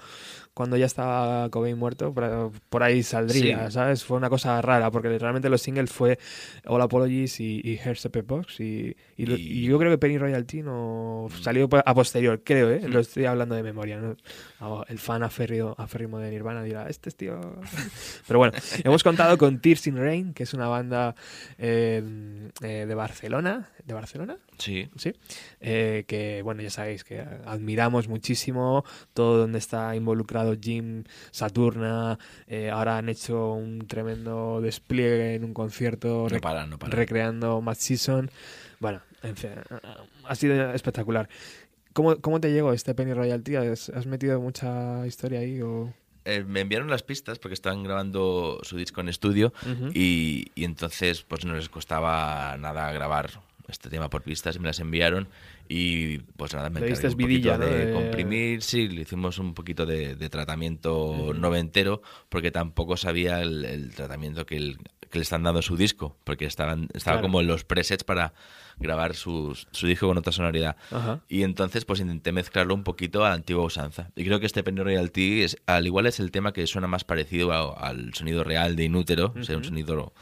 cuando ya estaba Cobain muerto, por, por ahí saldría, Sí. ¿sabes? Fue una cosa rara, porque realmente los singles fue All Apologies y, y Here's a Box, y, y lo- y yo creo que Penny Royalty no salió po- a posterior, creo, ¿eh? Lo estoy hablando de memoria, ¿no? Ah, El fan aférrimo, aférrimo de Nirvana dirá, este es tío... [laughs] Pero bueno, hemos contado con Tears in Rain, que es una banda eh, eh, de Barcelona, ¿de Barcelona? Sí. Sí. Eh, que, bueno, ya sabéis que admiramos muchísimo todo donde está involucrado Jim, Saturna. eh, ahora han hecho un tremendo despliegue en un concierto No no recreando Mad Season. Bueno, en fin, ha sido espectacular. ¿Cómo, cómo te llegó este Penny Royalty? ¿Has, has metido mucha historia ahí? O... Eh, me enviaron las pistas porque estaban grabando su disco en estudio Ujú. y, y entonces pues no les costaba nada grabar este tema por pistas y me las enviaron y pues nada, me encargué un poquito vidilla, ¿no? de De- comprimir, sí, le hicimos un poquito de, de tratamiento noventero porque tampoco sabía el, el tratamiento que, el- que le están dando a su disco porque estaban, estaba Claro. como en los presets para grabar sus- su disco con otra sonoridad. Ajá. Y entonces pues intenté mezclarlo un poquito a la antigua usanza. Y creo que este Penny Royalty es, al igual es el tema que suena más parecido a- al sonido real de Inútero, o sea, un sonido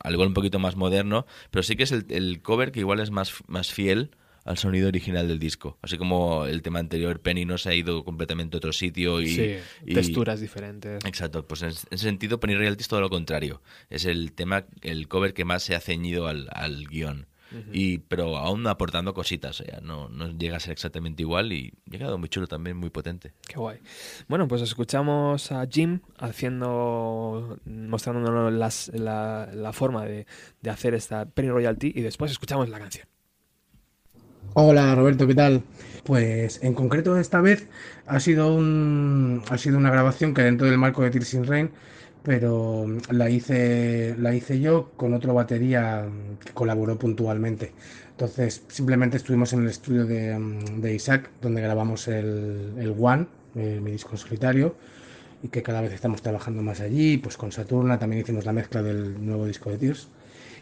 al igual un poquito más moderno, pero sí que es el, el cover que igual es más, más fiel al sonido original del disco. Así como el tema anterior, Penny no se ha ido completamente a otro sitio y... Sí, y- texturas diferentes. Exacto, pues en ese sentido Penny Royalty es todo lo contrario. Es el tema, el cover que más se ha ceñido al, al guion. Y, pero aún aportando cositas, o sea, no, no llega a ser exactamente igual y ha quedado muy chulo también, muy potente. Qué guay. Bueno, pues escuchamos a Jim haciendo, mostrándonos las- la, la forma de, de hacer esta Penny Royalty y después escuchamos la canción. Hola Roberto, ¿qué tal? Pues en concreto esta vez ha sido un ha sido una grabación que dentro del marco de Tears in Rain, pero la hice la hice yo con otro batería que colaboró puntualmente. Entonces simplemente estuvimos en el estudio de, mm, de Isaac donde grabamos el, el One, eh, mi disco en solitario, y que cada vez estamos trabajando más allí. Pues con Saturna también hicimos la mezcla del nuevo disco de Tears.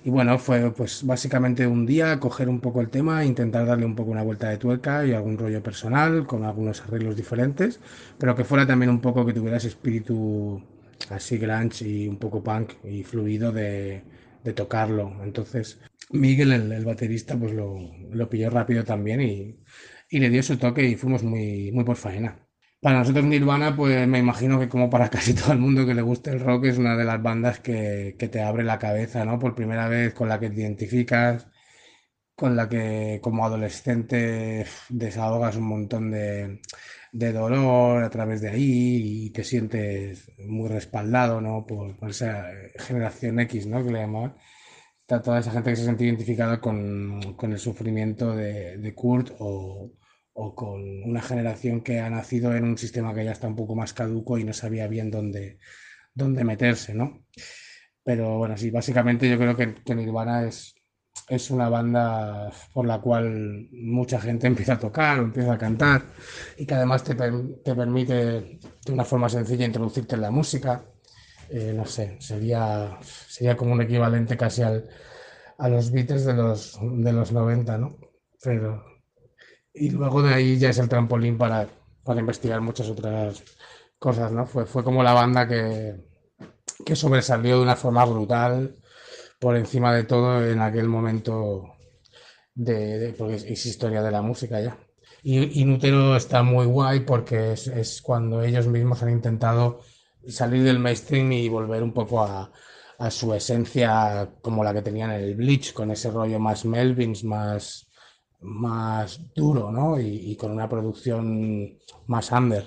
Y bueno, fue pues básicamente un día coger un poco el tema, intentar darle un poco una vuelta de tuerca y algún rollo personal con algunos arreglos diferentes, pero que fuera también un poco que tuviera ese espíritu así grunge y un poco punk y fluido de, de tocarlo. Entonces Miguel, el, el baterista, pues lo, lo pilló rápido también y, y le dio su toque y fuimos muy, muy por faena. Para nosotros Nirvana, pues me imagino que como para [laughs] casi todo el mundo que le guste el rock, es una de las bandas que, que te abre la cabeza, ¿no? Por primera vez, con la que te identificas, con la que como adolescente desahogas un montón de, de dolor a través de ahí y te sientes muy respaldado, ¿no? Por, por esa generación X, ¿no? Que le llamaban. Está toda esa gente que se siente identificada con, con el sufrimiento de, de Kurt o, o con una generación que ha nacido en un sistema que ya está un poco más caduco y no sabía bien dónde, dónde meterse, ¿no? Pero bueno, sí, básicamente yo creo que, que Nirvana es es una banda por la cual mucha gente [laughs] empieza a tocar o empieza a cantar y que además te, te permite de una forma sencilla introducirte en la música. Eh, no sé, sería, sería como un equivalente casi al, a los Beatles de los, de los 90, ¿no? Pero, y luego de ahí ya es el trampolín para, para investigar muchas otras cosas, ¿no? Fue, fue como la banda que, que sobresalió de una forma brutal por encima de todo en aquel momento de, de- porque es, historia de la música ya. Y, Nutero está muy guay porque es, es cuando ellos mismos han intentado salir del mainstream y volver un poco a, a su esencia como la que tenían en el Bleach, con ese rollo más Melvins, más, más duro, ¿no? Y con una producción más under.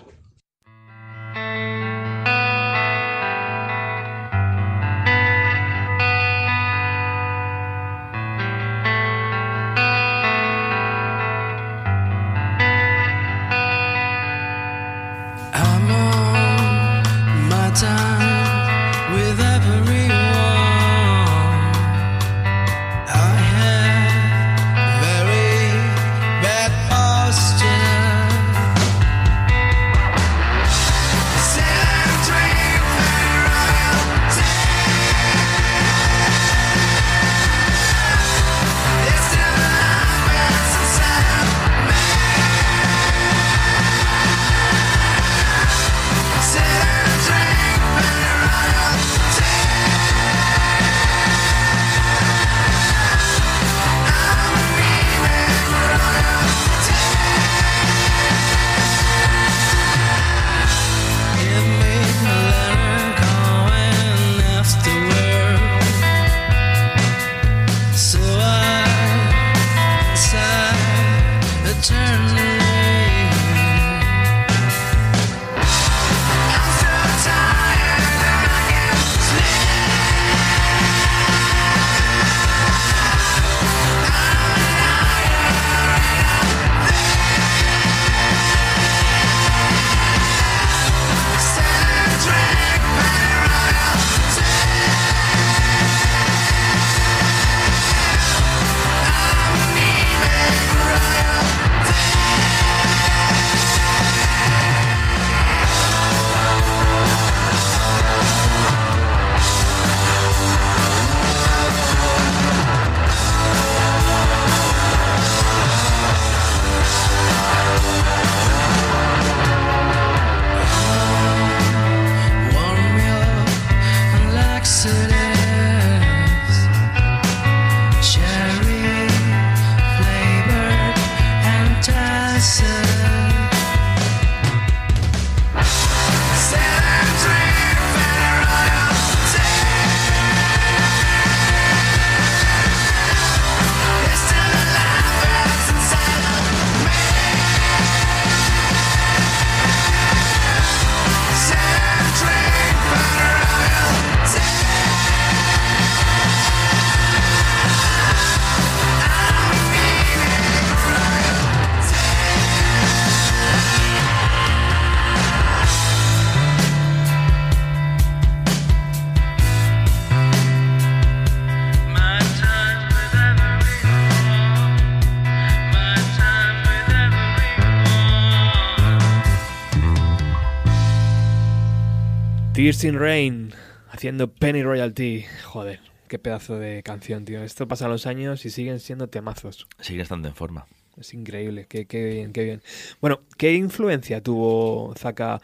Tears in Rain, haciendo Penny Royalty. Joder, qué pedazo de canción, tío. Esto pasan los años y siguen siendo temazos. Sigue estando en forma. Es increíble, qué, qué bien, qué bien. Bueno, ¿qué influencia tuvo Zaka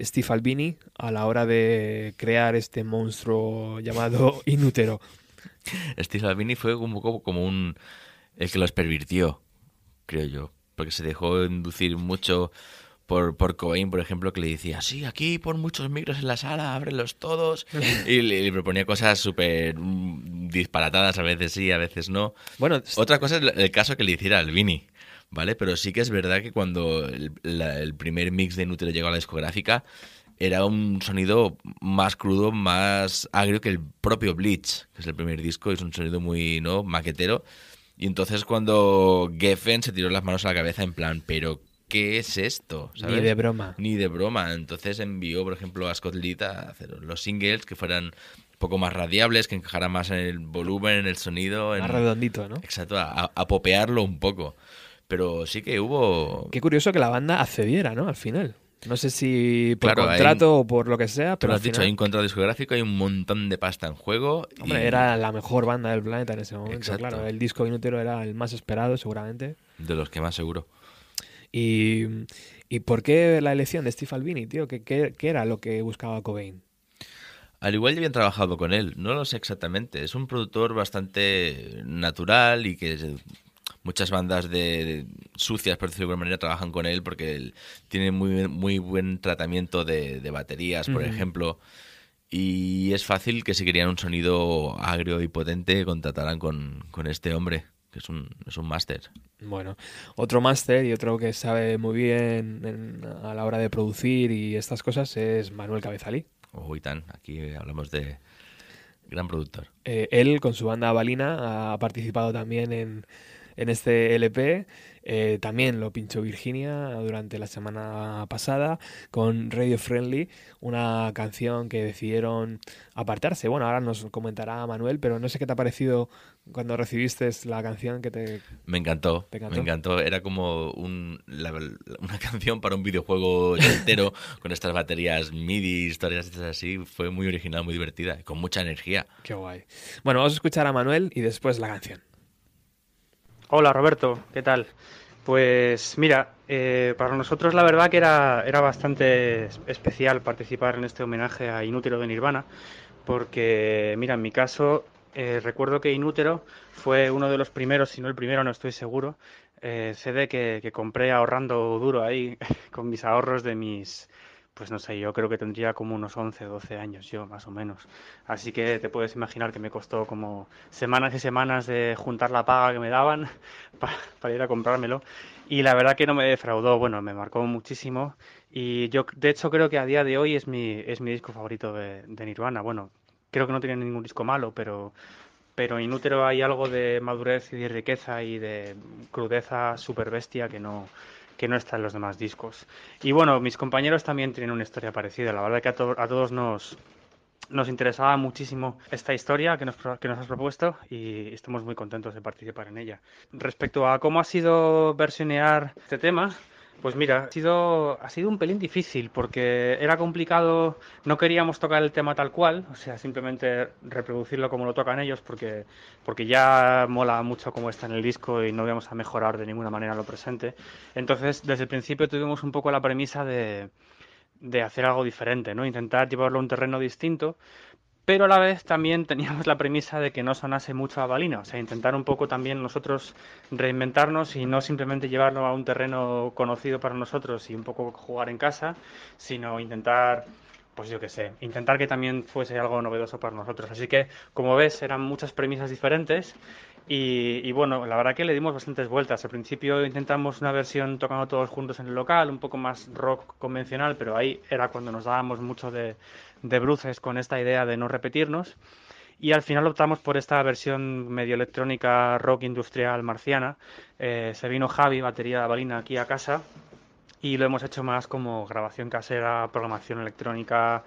Steve Albini a la hora de crear este monstruo llamado [laughs] Inútero? Steve Albini fue un poco como un el que los pervirtió, creo yo, porque se dejó inducir mucho por, por Cobain, por ejemplo, que le decía, sí, aquí pon muchos micros en la sala, ábrelos todos, [laughs] y le, le proponía cosas súper mm, disparatadas, a veces sí, a veces no. Bueno, Otra cosa es el caso que le hiciera Albini, ¿vale? Pero sí que es verdad que cuando el, la- el primer mix de Inútero llegó a la discográfica, era un sonido más crudo, más agrio que el propio Bleach, que es el primer disco, es un sonido muy ¿no? maquetero. Y entonces cuando Geffen se tiró las manos a la cabeza en plan, pero ¿qué es esto? Ni de broma. Ni de broma. Entonces envió, por ejemplo, a Scott Litt a hacer los singles que fueran poco más radiables, que encajaran más en el volumen, en el sonido. Más en- redondito, ¿no? Exacto, a, a popearlo un poco. Pero sí que hubo... Qué curioso que la banda accediera, ¿no? Al final. No sé si por Claro, hay contrato o por lo que sea, pero lo al has dicho, hay un contrato discográfico, hay un montón de pasta en juego. y- Hombre, era la mejor banda del planeta en ese momento, Exacto. claro. El disco Inútero era el más esperado, seguramente. De los que más seguro. Y, ¿y por qué la elección de Steve Albini, tío? ¿Qué, qué, qué era lo que buscaba Cobain? Al igual ya habían trabajado con él, no lo sé exactamente. Es un productor bastante natural y que se- muchas bandas de, de sucias, por decirlo de alguna manera, trabajan con él porque él tiene muy, muy buen tratamiento de, de baterías, por ejemplo. Y es fácil que si querían un sonido agrio y potente, contrataran con, con este hombre, que es un, es un máster. Bueno, otro máster y otro que sabe muy bien en- a la hora de producir y estas cosas es Manuel Cabezalí. Uy, tan, aquí hablamos de gran productor. Eh, él, con su banda Balina, ha participado también en, en este LP. Eh, también lo pinchó Virginia durante la semana pasada con Radio Friendly, una canción que decidieron apartarse. Bueno, ahora nos comentará Manuel, pero no sé qué te ha parecido cuando recibiste la canción que te... Me encantó, ¿Te encantó? me encantó. Era como un, la- una canción para un videojuego entero [laughs] con estas baterías MIDI, historias estas así. Fue muy original, muy divertida, y con mucha energía. Qué guay. Bueno, vamos a escuchar a Manuel y después la canción. Hola Roberto, ¿qué tal? Pues mira, eh, para nosotros la verdad que era, era bastante es- especial participar en este homenaje a Inútero de Nirvana, porque mira, en mi caso eh, recuerdo que Inútero fue uno de los primeros, si no el primero, no estoy seguro, eh, CD que compré ahorrando duro ahí [laughs] con mis ahorros de mis, pues no sé, yo creo que tendría como unos 11, 12 años yo, más o menos. Así que te puedes imaginar que me costó como semanas y semanas de juntar la paga que me daban [laughs] pa- para, ir a comprármelo. Y la verdad que no me defraudó, bueno, me marcó muchísimo. Y yo, de hecho, creo que a día de hoy es mi, es mi disco favorito de, de Nirvana. Bueno, creo que no tiene ningún disco malo, pero, pero en Inútero hay algo de madurez y de riqueza y de crudeza super bestia que no, que no está en los demás discos. Y bueno, mis compañeros también tienen una historia parecida. La verdad que a, to- a todos nos, nos interesaba muchísimo esta historia que nos, que nos has propuesto y estamos muy contentos de participar en ella. Respecto a cómo ha sido versionear este tema, pues mira, ha sido, ha sido un pelín difícil porque era complicado, no queríamos tocar el tema tal cual, o sea, simplemente reproducirlo como lo tocan ellos porque, porque ya mola mucho como está en el disco y no íbamos a mejorar de ninguna manera lo presente. Entonces, desde el principio tuvimos un poco la premisa de, de hacer algo diferente, ¿no? Intentar llevarlo a un terreno distinto, pero a la vez también teníamos la premisa de que no sonase mucho a balina, o sea, intentar un poco también nosotros reinventarnos y no simplemente llevarlo a un terreno conocido para nosotros y un poco jugar en casa, sino intentar, pues yo qué sé, intentar que también fuese algo novedoso para nosotros. Así que, como ves, eran muchas premisas diferentes y, y bueno, la verdad que le dimos bastantes vueltas. Al principio intentamos una versión tocando todos juntos en el local, un poco más rock convencional, pero ahí era cuando nos dábamos mucho de, de bruces con esta idea de no repetirnos. Y al final optamos por esta versión medio electrónica rock industrial marciana. Eh, se vino Javi, batería de balina, aquí a casa y lo hemos hecho más como grabación casera, programación electrónica,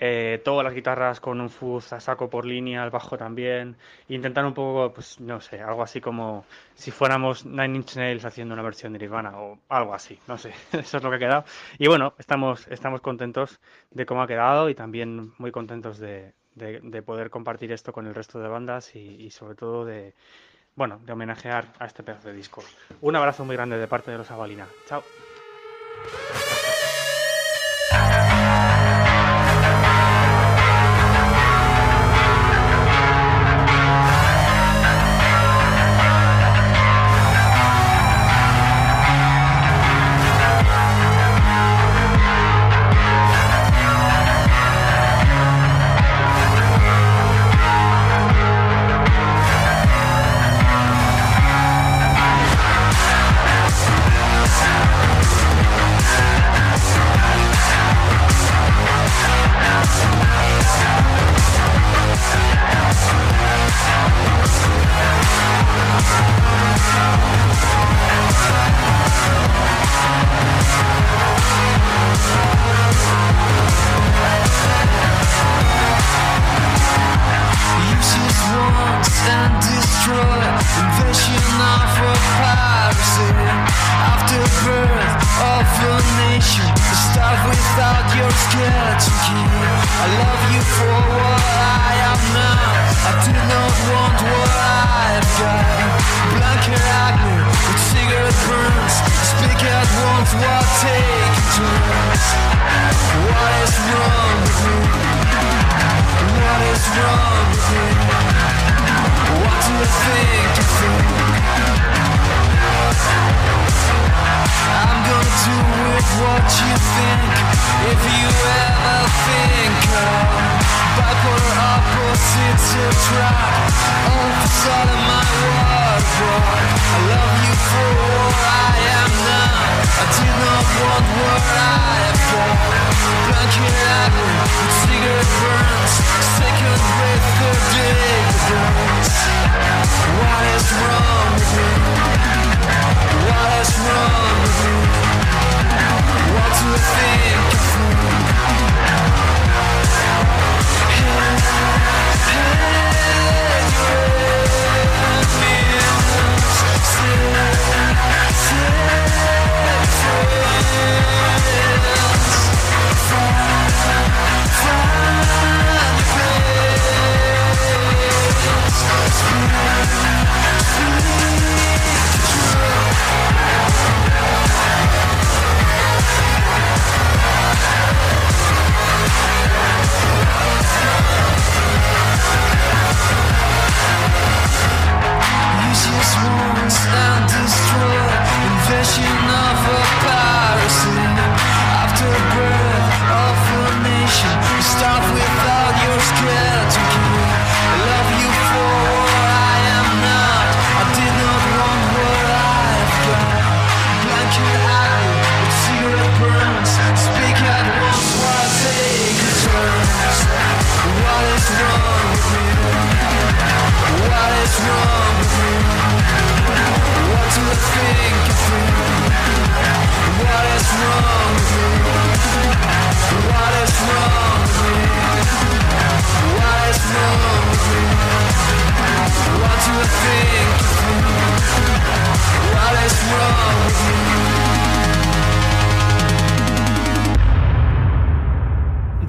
eh, todas las guitarras con un fuzz a saco por línea, el bajo también, intentar un poco, pues no sé, algo así como si fuéramos Nine Inch Nails haciendo una versión de Nirvana o algo así, no sé, [laughs] eso es lo que ha quedado. Y bueno, estamos, estamos contentos de cómo ha quedado y también muy contentos de, de- de poder compartir esto con el resto de bandas y, y sobre todo de, bueno, de homenajear a este pedazo de disco. Un abrazo muy grande de parte de los Avalina. Chao.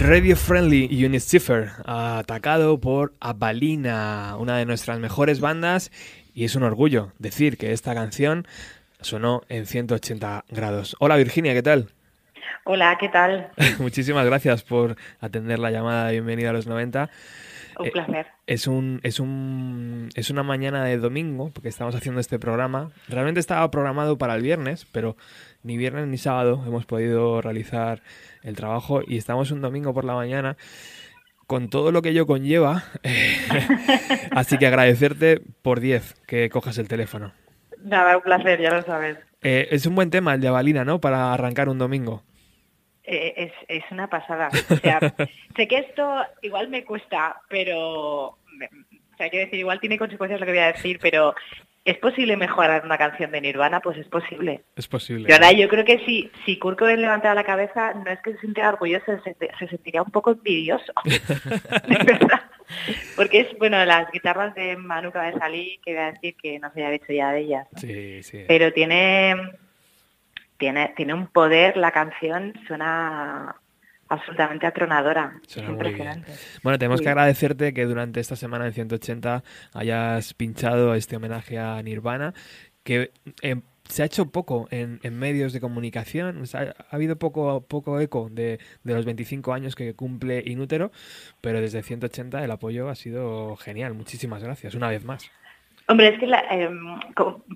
Radio Friendly Unicipher, atacado por Abalina, una de nuestras mejores bandas, y es un orgullo decir que esta canción sonó en 180 grados. Hola Virginia, ¿qué tal? Hola, ¿qué tal? [laughs] Muchísimas gracias por atender la llamada de bienvenida a los 90. Un Eh, placer. Es un, es un es una mañana de domingo, porque estamos haciendo este programa. Realmente estaba programado para el viernes, pero ni viernes ni sábado hemos podido realizar el trabajo y estamos un domingo por la mañana con todo lo que ello conlleva. [laughs] Así que agradecerte por 10 que cojas el teléfono. Nada, un placer, ya lo sabes. Eh, es un buen tema el de Avalina, ¿no? Para arrancar un domingo. Eh, es, es una pasada. O sea, [laughs] sé que esto igual me cuesta, pero... O sea, quiero decir, igual tiene consecuencias lo que voy a decir, pero ¿es posible mejorar una canción de Nirvana? Pues es posible. Es posible. De verdad, yo creo que si, si Kurt Cobain levantara la cabeza, no es que se sintiera orgulloso, se, se sentiría un poco envidioso. [laughs] De verdad. Porque es, bueno, las guitarras de Manu Cabezalí, que voy a decir que no se haya dicho ya de ellas. Sí, sí. Pero tiene, tiene, tiene un poder, la canción suena absolutamente atronadora. Es impresionante. Bueno, tenemos Sí. que agradecerte que durante esta semana en 180 hayas pinchado este homenaje a Nirvana, que eh, se ha hecho poco en, en medios de comunicación, o sea, ha habido poco, poco eco de, de los 25 años que cumple Inútero, pero desde 180 el apoyo ha sido genial. Muchísimas gracias, una vez más. Hombre, es que la- em,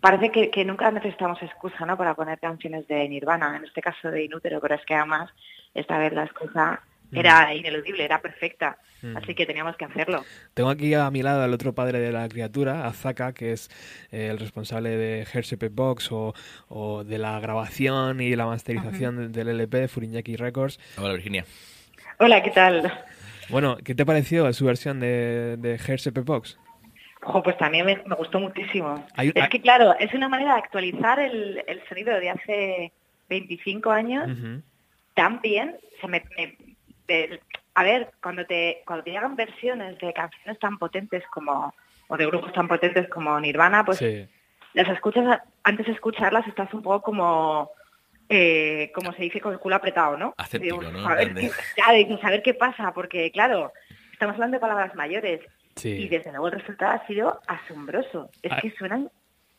parece que, que nunca necesitamos excusa ¿no? para poner canciones de Nirvana, en este caso de Inútero, pero es que además esta vez la excusa era ineludible, era perfecta, Mm. así que teníamos que hacerlo. Tengo aquí a mi lado al otro padre de la criatura, a Zaka, que es eh, el responsable de Hershey Box o, o de la grabación y la masterización del LP de Furinyaki Records. Hola, Virginia. Hola, ¿qué tal? Bueno, ¿qué te pareció su versión de, de Hershey Box? Ojo, pues también me, me gustó muchísimo. Hay- es hay- que claro, es una manera de actualizar el, el sonido de hace 25 años Ujú. tan bien. Se me, me- de- a ver, cuando te, cuando te llegan versiones de canciones tan potentes como, o de grupos tan potentes como Nirvana, pues Sí. las escuchas, antes de escucharlas estás un poco como eh, como se dice, con el culo apretado, ¿no? Aséptico, Digo, ¿no? A ver, qué- ya, digo, saber qué pasa, porque claro, estamos hablando de palabras mayores Sí. y desde luego el resultado ha sido asombroso. Es Ah. que suenan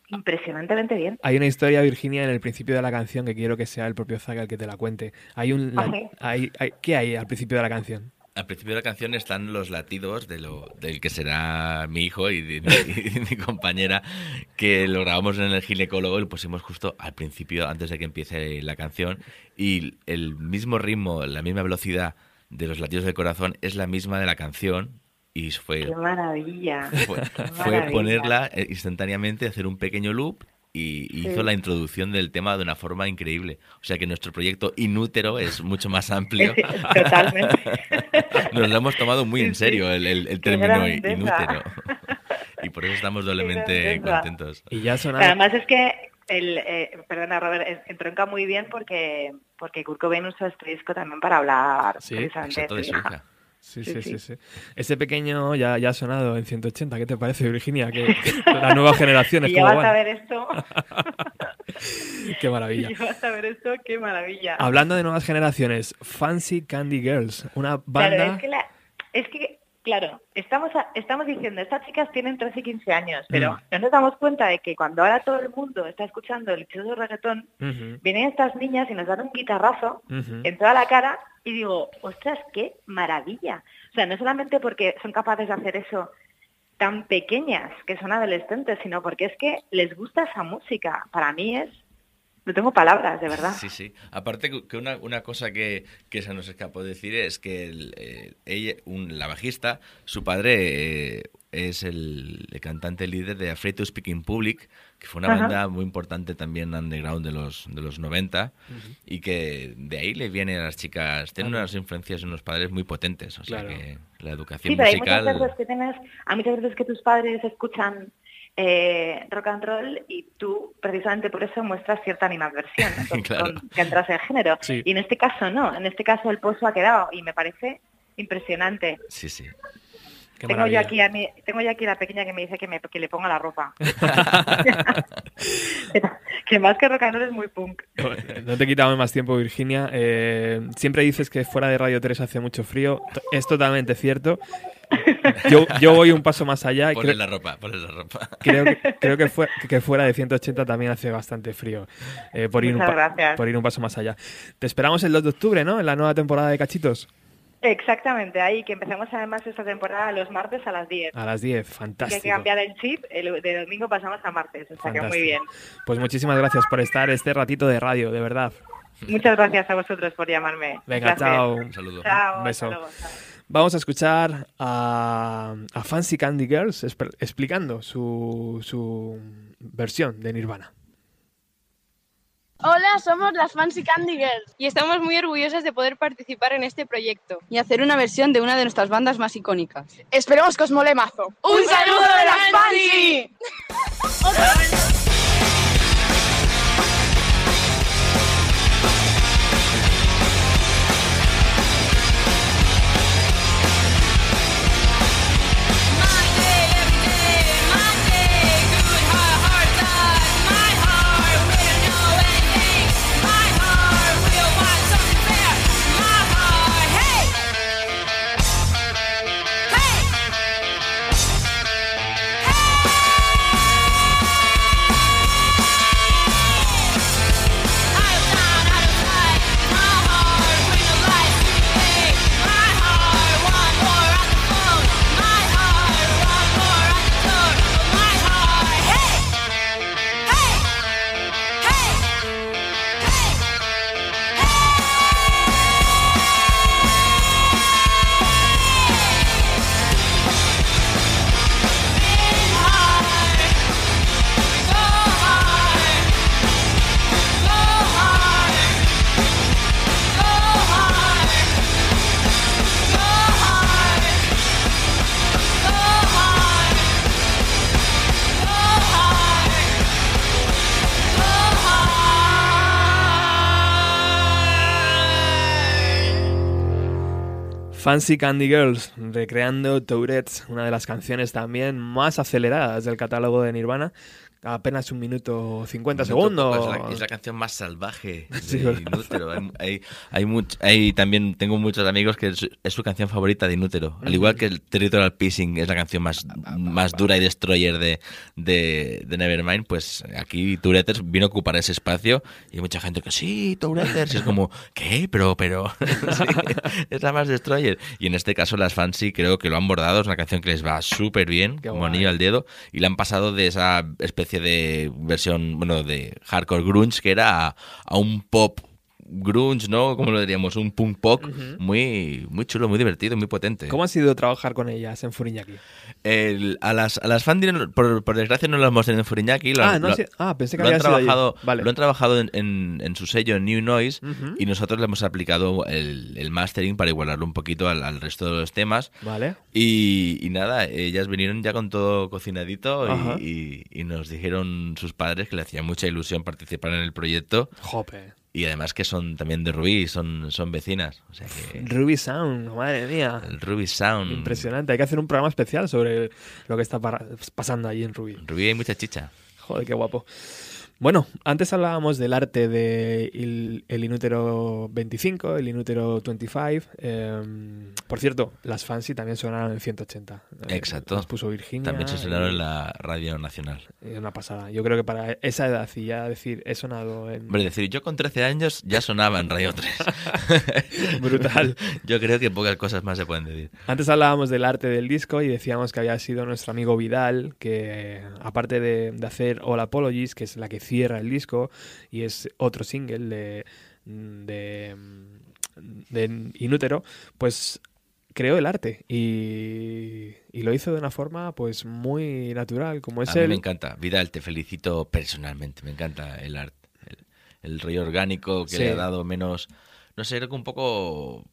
impresionantemente bien. Hay una historia, Virginia, en el principio de la canción que quiero que sea el propio Zaga el que te la cuente. Hay un, la- hay- hay- ¿Qué hay al principio de la canción? Al principio de la canción están los latidos de lo, del que será mi hijo y de, [laughs] y de mi compañera, que lo grabamos en el ginecólogo y lo pusimos justo al principio, antes de que empiece la canción. Y el mismo ritmo, la misma velocidad de los latidos del corazón es la misma de la canción. Y fue, ¡Qué maravilla! [laughs] fue, qué fue maravilla. ponerla eh, instantáneamente, hacer un pequeño loop y hizo Sí. la introducción del tema de una forma increíble. O sea que nuestro proyecto Inútero es mucho más amplio. [laughs] Totalmente. [laughs] Nos lo hemos tomado muy en serio el, el- término inútero. Y por eso estamos doblemente contentos. Y ya Pero Además es que, el, eh, perdona Robert, es- entronca muy bien porque porque Kurt Cobain usó este disco también para hablar Sí, precisamente de su hija. Sí, Sí, sí, sí, sí. sí. Ese pequeño ya, ya ha sonado en 180. ¿Qué te parece, Virginia? Que, que las nuevas generaciones, [laughs] Y ¿cómo llevas a van? ver esto, [laughs] Qué maravilla. [laughs] y llevas a ver esto, qué maravilla. Hablando de nuevas generaciones, Fancy Candy Girls, una banda... Claro, es que, la- es que, claro, estamos, a- estamos diciendo, estas chicas tienen 13 y 15 años, pero Mm. no nos damos cuenta de que cuando ahora todo el mundo está escuchando el dichoso reggaetón, vienen estas niñas y nos dan un guitarrazo en toda la cara y digo, ostras, qué maravilla. O sea, no solamente porque son capaces de hacer eso tan pequeñas, que son adolescentes, sino porque es que les gusta esa música. Para mí es... No tengo palabras, de verdad. Sí, sí. Aparte que- una, una cosa que, que se nos escapó decir es que el, eh, ella, un- la bajista, su padre eh, es el, el cantante líder de Afraid to Speak in Public, que fue una Ajá. banda muy importante también underground de los, de los 90 y que de ahí le vienen a las chicas, tienen Claro. unas influencias en unos padres muy potentes, o sea Claro. que la educación Sí, pero hay muchas musical... veces que tienes, hay muchas veces que tus padres escuchan eh, rock and roll y tú precisamente por eso muestras cierta animadversión [laughs] con, Claro. con- que entras en género. Sí. Y en este caso no, en este caso el pozo ha quedado y me parece impresionante. Sí, sí. Qué tengo yo aquí a mi, tengo yo aquí la pequeña que me dice que, me, que le ponga la ropa. [laughs] [laughs] que más que rock and roll es muy punk. No te quitamos más tiempo, Virginia. Eh, siempre dices que fuera de Radio 3 hace mucho frío. Es totalmente cierto. Yo, yo voy un paso más allá. y Ponle creo, la ropa, ponle la ropa. creo que, [laughs] creo que, fue- que fuera de 180 también hace bastante frío. eh, por, ir un Muchas pa- gracias. por ir un paso más allá. Te esperamos el 2 de octubre, ¿no? En la nueva temporada de Cachitos. Exactamente, ahí que empezamos además esta temporada los martes a las 10. A las 10. Que hay Fantástico. que cambiar el chip, el, de domingo pasamos a martes, o sea que muy Fantástico. bien. Pues muchísimas gracias por estar este ratito de radio, de verdad. Muchas gracias a vosotros por llamarme. Venga, Un chao. Un saludo. Chao, Un beso. hasta luego, chao. Vamos a escuchar a, a Fancy Candy Girls explicando su, su versión de Nirvana. Hola, somos las Fancy Candy Girls y estamos muy orgullosas de poder participar en este proyecto. y hacer una versión de una de nuestras bandas más icónicas. Esperemos que os mole mazo. ¡Un saludo de las Fancy! [laughs] Fancy Candy Girls, recreando Tourette's, una de las canciones también más aceleradas del catálogo de Nirvana, apenas un minuto 50 Minuto segundos. Es la, es la canción más salvaje [laughs] de Sí. Inútero. Hay, hay, hay, much- hay también, tengo muchos amigos que es, es su canción favorita de Inútero. Al igual que el Territorial Pissing es la canción más, más dura y destroyer de, de, de Nevermind, pues aquí Touretters vino a ocupar ese espacio y hay mucha gente que sí, Touretters. Y es como, ¿qué? Pero, pero. [laughs] Sí, es la más destroyer. Y en este caso, las fans sí creo que lo han bordado. Es una canción que les va súper bien, como anillo al dedo. Y la han pasado de esa especie de versión, bueno, de hardcore grunge que era a, un pop grunge, ¿no? Como lo diríamos, un punk pop muy, muy chulo, muy divertido, muy potente. ¿Cómo ha sido trabajar con ellas en Furiñaki? El- a las, a las fans, por, por desgracia, no las hemos tenido en Furiñaki. Lo, Ah, no lo- ah, pensé que lo han sido trabajado, Vale. Lo han trabajado en, en- en su sello, en New Noise, y nosotros le hemos aplicado el, el mastering para igualarlo un poquito al, al resto de los temas. Vale. Y, y nada, ellas vinieron ya con todo cocinadito y- y nos dijeron sus padres que le hacía mucha ilusión participar en el proyecto. Jope. Y además que son también de Rubí, son, son vecinas. O sea que Ruby Sound, madre mía. el Ruby Sound. Impresionante. Hay que hacer un programa especial sobre lo que está pasando allí en Ruby. Rubí hay mucha chicha. Joder, qué guapo. Bueno, antes hablábamos del arte de il- el Inútero 25, el Inútero 25. eh, por cierto, las Fancy también sonaron en 180. Eh, Exacto. Las puso Virginia. También se sonaron en la Radio Nacional. y una pasada. Yo creo que para esa edad y ya decir, he sonado en... Hombre, decir, yo con 13 años ya sonaba en Radio 3. [laughs] Brutal. [laughs] Yo creo que pocas cosas más se pueden decir. Antes hablábamos del arte del disco y decíamos que había sido nuestro amigo Vidal, que aparte de, de hacer All Apologies, que es la que cierra el disco y es otro single de, de, de Inútero, pues creó el arte y, y lo hizo de una forma pues muy natural, como es A mí el... me encanta. Vidal, te felicito personalmente. Me encanta el arte. El, el rollo orgánico que Sí. le ha dado menos... No sé, era que un poco...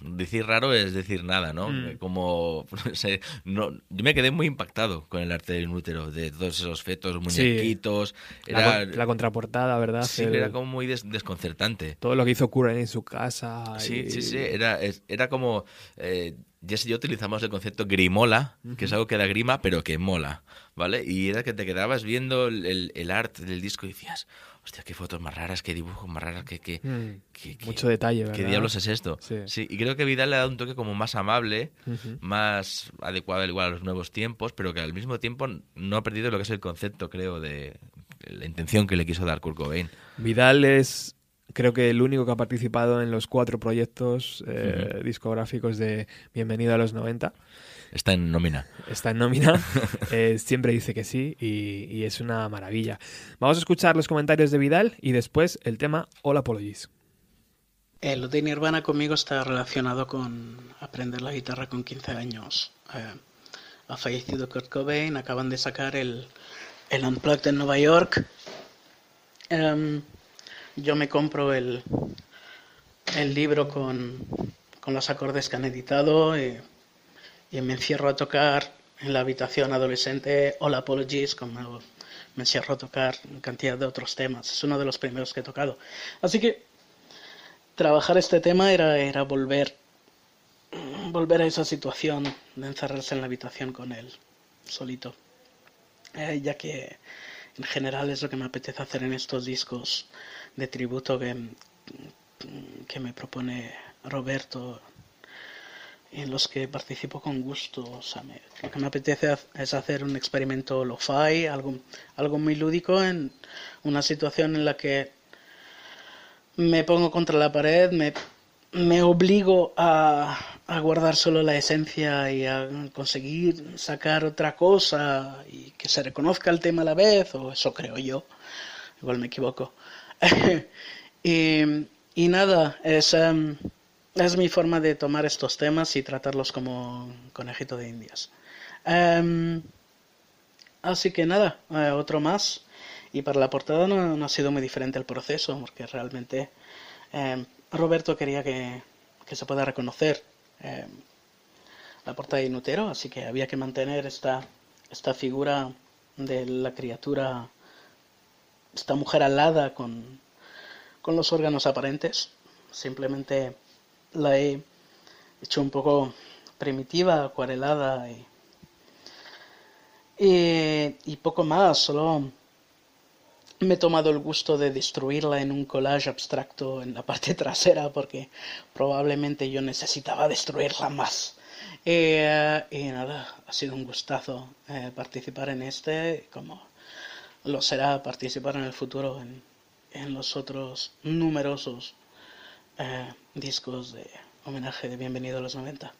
Decir raro es decir nada, ¿no? Mm. Como, [laughs] no sé, no, yo me quedé muy impactado con el arte del útero, de todos esos fetos, muñequitos. La, Era, la contraportada, ¿verdad? sí, El- era como muy des- desconcertante. Todo lo que hizo Curran en su casa. Sí, y- sí, sí. Era, era como. Eh, Jess y yo utilizamos el concepto grimola, que es algo que da grima, pero que mola, ¿vale? Y era que te quedabas viendo el, el, el arte del disco y decías, hostia, qué fotos más raras, qué dibujos más raros, qué, qué, Mm, qué- qué- Mucho detalle, ¿verdad? ¿Qué diablos es esto? Sí. y creo que Vidal le ha dado un toque como más amable, más adecuado al igual a los nuevos tiempos, pero que al mismo tiempo no ha perdido lo que es el concepto, creo, de la intención que le quiso dar Kurt Cobain. Vidal es, creo que el único que ha participado en los cuatro proyectos eh, discográficos de Bienvenido a los 90. Está en nómina. Está en nómina. [laughs] Eh, siempre dice que sí y, y es una maravilla. Vamos a escuchar los comentarios de Vidal y después el tema All Apologies. Eh, lo de Nirvana conmigo está relacionado con aprender la guitarra con 15 años. Eh, ha fallecido Kurt Cobain, acaban de sacar el, el Unplugged en Nueva York. Em, yo me compro el, el libro con, con los acordes que han editado y, y me encierro a tocar en la habitación adolescente All Apologies, como me encierro a tocar cantidad de otros temas. Es uno de los primeros que he tocado. Así que trabajar este tema era, era volver, volver a esa situación de encerrarse en la habitación con él, solito. Eh, ya que en general es lo que me apetece hacer en estos discos de tributo que, que me propone Roberto, en los que participo con gusto. O sea, me- lo que me apetece es hacer un experimento lo-fi, algo, algo muy lúdico en una situación en la que me pongo contra la pared, me, me obligo a, a guardar solo la esencia y a conseguir sacar otra cosa y que se reconozca el tema a la vez, o eso creo yo, igual me equivoco. [laughs] y, y nada, es, em, es mi forma de tomar estos temas y tratarlos como conejito de indias. Em, así que nada, eh, otro más. Y para la portada no, ha sido muy diferente el proceso, porque realmente eh, Roberto quería que, que se pueda reconocer eh, la portada de Inutero, así que había que mantener esta, esta figura de la criatura, esta mujer alada con, con los órganos aparentes. Simplemente la he hecho un poco primitiva, acuarelada y, Eh, y poco más, solo me he tomado el gusto de destruirla en un collage abstracto en la parte [laughs] trasera porque probablemente yo necesitaba destruirla más. Eh, y nada, ha sido un gustazo eh, participar en este, como lo será participar en el futuro en, en los otros numerosos eh, discos de homenaje de Bienvenido a los 90.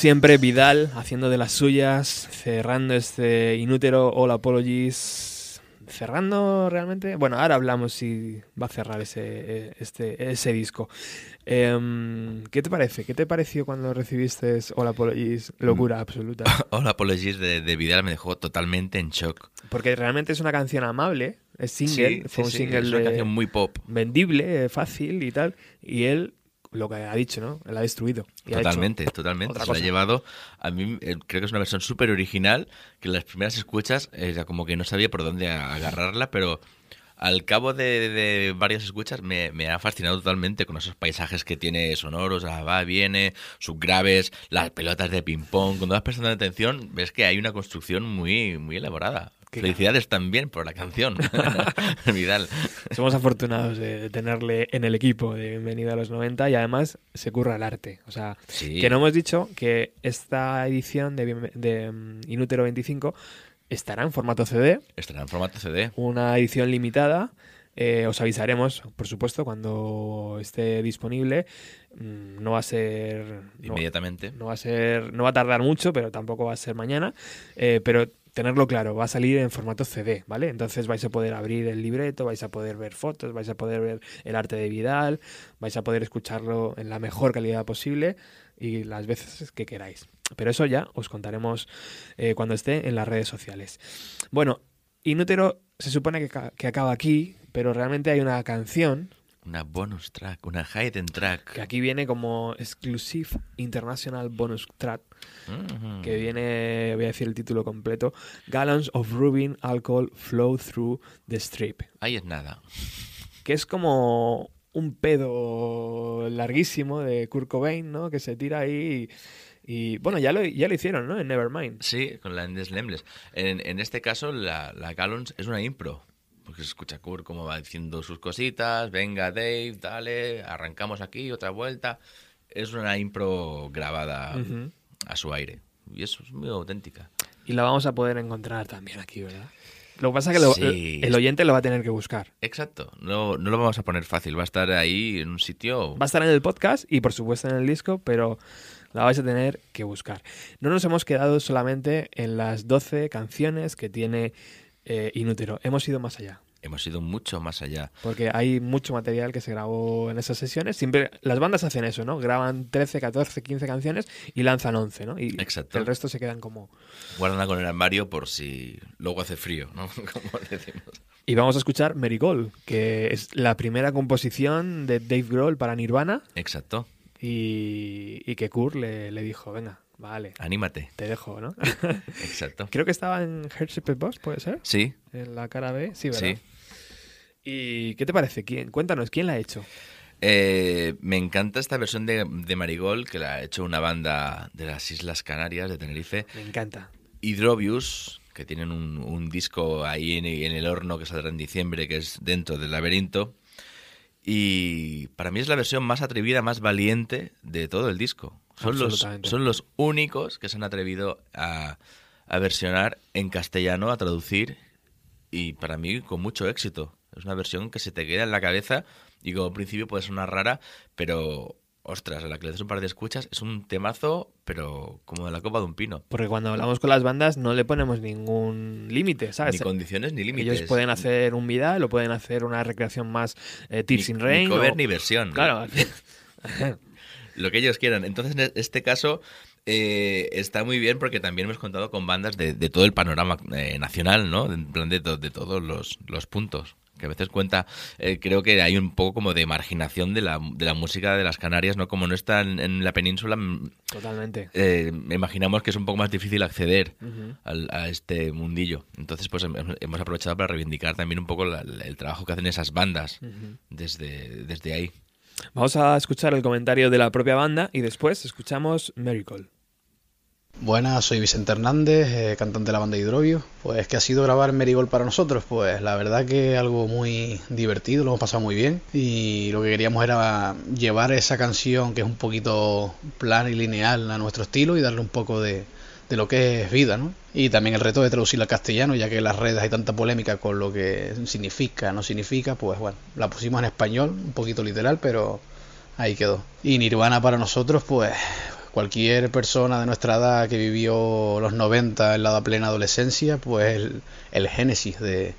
Siempre, Vidal haciendo de las suyas, cerrando este inútero All Apologies. Cerrando realmente. Bueno, ahora hablamos si va a cerrar ese, eh, este, ese disco. Em, ¿Qué te parece? ¿Qué te pareció cuando recibiste All Apologies? Locura absoluta. [laughs] Hola Apologies de, de Vidal me dejó totalmente en shock. Porque realmente es una canción amable, es single, Sí, fue un sí, single es una de- canción muy pop. vendible, eh, fácil y tal. Y él, lo que ha dicho, ¿no? Él ha destruido. ha Totalmente, totalmente. Se lo ha cosa. llevado. A mí eh, creo que es una versión súper original, que en las primeras escuchas era como que no sabía por dónde agarrarla, pero al cabo de, de varias escuchas me, me ha fascinado totalmente con esos paisajes que tiene sonoros, ah, va, viene, subgraves, las pelotas de ping-pong. Cuando vas prestando atención, ves que hay una construcción muy, muy elaborada. Qué Felicidades también por la canción, [laughs] [laughs] Vidal. Somos afortunados de, tenerle en el equipo de Bienvenido a los 90 y además se curra el arte. O sea, Sí. que no hemos dicho que esta edición de, de mm, Inútero 25 estará en formato CD, Estará en formato CD. una edición limitada. Eh, os avisaremos, por supuesto, cuando esté disponible. Mm, No va a ser no- Inmediatamente. No va a ser, no va a tardar mucho, pero tampoco va a ser mañana. Eh, pero tenerlo claro, va a salir en formato CD, ¿vale? Entonces vais a poder abrir el libreto, vais a poder ver fotos, vais a poder ver el arte de Vidal, vais a poder escucharlo en la mejor calidad posible y las veces que queráis. Pero eso ya os contaremos eh, cuando esté en las redes sociales. Bueno, Inútero se supone que, que acaba aquí, pero realmente hay una canción Una bonus track, una hidden track. que aquí viene como Exclusive International Bonus Track, Mhm. que viene, voy a decir el título completo, Gallons of Rubbing Alcohol Flow Through the Strip, Ahí es nada. que es como un pedo larguísimo de Kurt Cobain, ¿no? Que se tira ahí y, y, bueno, ya lo, ya lo hicieron, ¿no? En Nevermind. Sí, con la Endless Nameless. En, en este caso, la, la Gallons es una impro. Porque se escucha Kurt como va diciendo sus cositas. Venga, Dave, dale, arrancamos aquí, otra vuelta. Es una impro grabada a su aire. Y eso es muy auténtica. Y la vamos a poder encontrar también aquí, ¿verdad? Lo que pasa es que lo- Sí. el oyente lo va a tener que buscar. Exacto. No, no lo vamos a poner fácil. Va a estar ahí en un sitio. Va a estar en el podcast y por supuesto en el disco, pero la vais a tener que buscar. No nos hemos quedado solamente en las 12 canciones que tiene eh, Inútero. Hemos ido más allá. Hemos ido mucho más allá. Porque hay mucho material que se grabó en esas sesiones. Siempre las bandas hacen eso, ¿no? Graban 13, 14, 15 canciones y lanzan 11, ¿no? Y Exacto. el resto se quedan como... Guárdala con el armario por si luego hace frío, ¿no? [laughs] Como decimos. Y vamos a escuchar Marigold, que es la primera composición de Dave Grohl para Nirvana. Exacto. Y, y que Kurt le, le dijo, venga, vale. Anímate. Te dejo, ¿no? Exacto. [laughs] Creo que estaba en Headship Boss, ¿puede ser? Sí. En la cara B, sí, ¿verdad? Sí. ¿Y qué te parece? ¿Quién? Cuéntanos, ¿quién la ha hecho? Eh, me encanta esta versión de, de Marigold que la ha hecho una banda de las Islas Canarias, de Tenerife. Me encanta. Hydrobius, que tienen un, un disco ahí en, en el horno que saldrá en diciembre, que es Dentro del Laberinto. Y para mí es la versión más atrevida, más valiente de todo el disco. Son los, Absolutamente. son los únicos que se han atrevido a, a versionar en castellano, a traducir, y para mí con mucho éxito. Es una versión que se te queda en la cabeza y como principio puede sonar rara, pero ostras, a la que le das un par de escuchas es un temazo, pero como de la copa de un pino. Porque cuando hablamos con las bandas no le ponemos ningún límite, ¿sabes? Ni condiciones ni límites. Ellos pueden hacer un Vidal o pueden hacer una recreación más eh, Tears Ni- in Rain. Ni cover o- ni versión. Claro. [laughs] Lo que ellos quieran. Entonces, en este caso, eh, está muy bien porque también hemos contado con bandas de, de todo el panorama eh, nacional, ¿no? En plan de, to- de todos los, los puntos. Que a veces cuenta, eh, creo que hay un poco como de marginación de la, de la música de las Canarias, ¿no? Como no está en, en la península, mm, Totalmente. eh, imaginamos que es un poco más difícil acceder al- a este mundillo. Entonces, pues hem- hemos aprovechado para reivindicar también un poco la- el trabajo que hacen esas bandas desde, desde ahí. Vamos a escuchar el comentario de la propia banda y después escuchamos Miracle. Buenas, soy Vicente Hernández, eh, cantante de la banda Hidrovio. Pues, ¿qué ha sido grabar Merigold para nosotros? Pues la verdad que algo muy divertido, lo hemos pasado muy bien. Y lo que queríamos era llevar esa canción que es un poquito plana y lineal a nuestro estilo y darle un poco de, de lo que es vida, ¿no? Y también el reto de traducirla al castellano, ya que en las redes hay tanta polémica con lo que significa, no significa, pues bueno, la pusimos en español, un poquito literal, pero ahí quedó. Y Nirvana para nosotros, pues cualquier persona de nuestra edad que vivió los 90 en la plena adolescencia, pues el, el génesis de,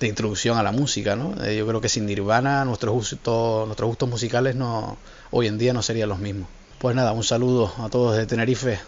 de introducción a la música, ¿no? Eh, yo creo que sin Nirvana nuestros gustos, nuestros gustos musicales no, hoy en día no serían los mismos. Pues nada, un saludo a todos de Tenerife.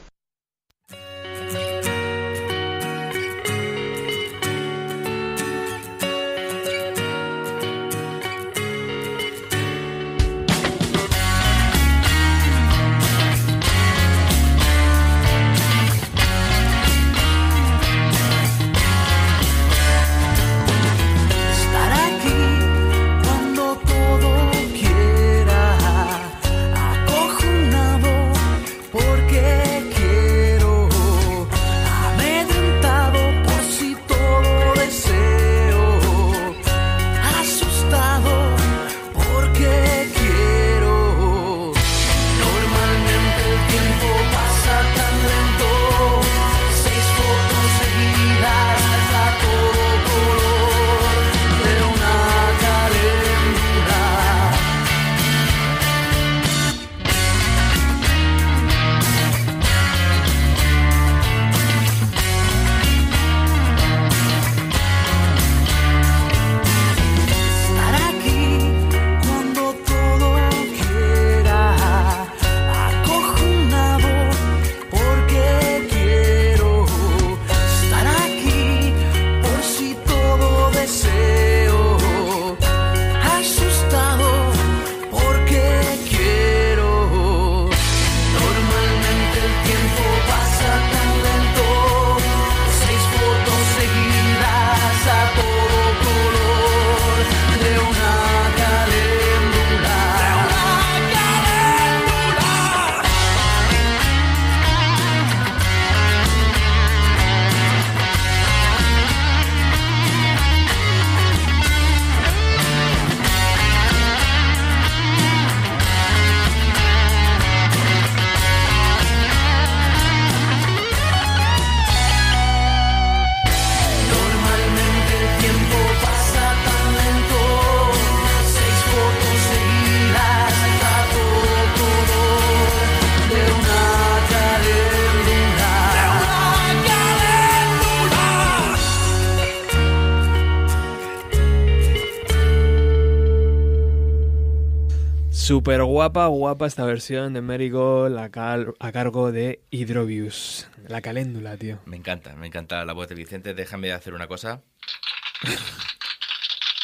Guapa, guapa esta versión de Marigold a, cal- a cargo de Hydrobius. La caléndula, tío. Me encanta, me encanta la voz de Vicente. Déjame hacer una cosa.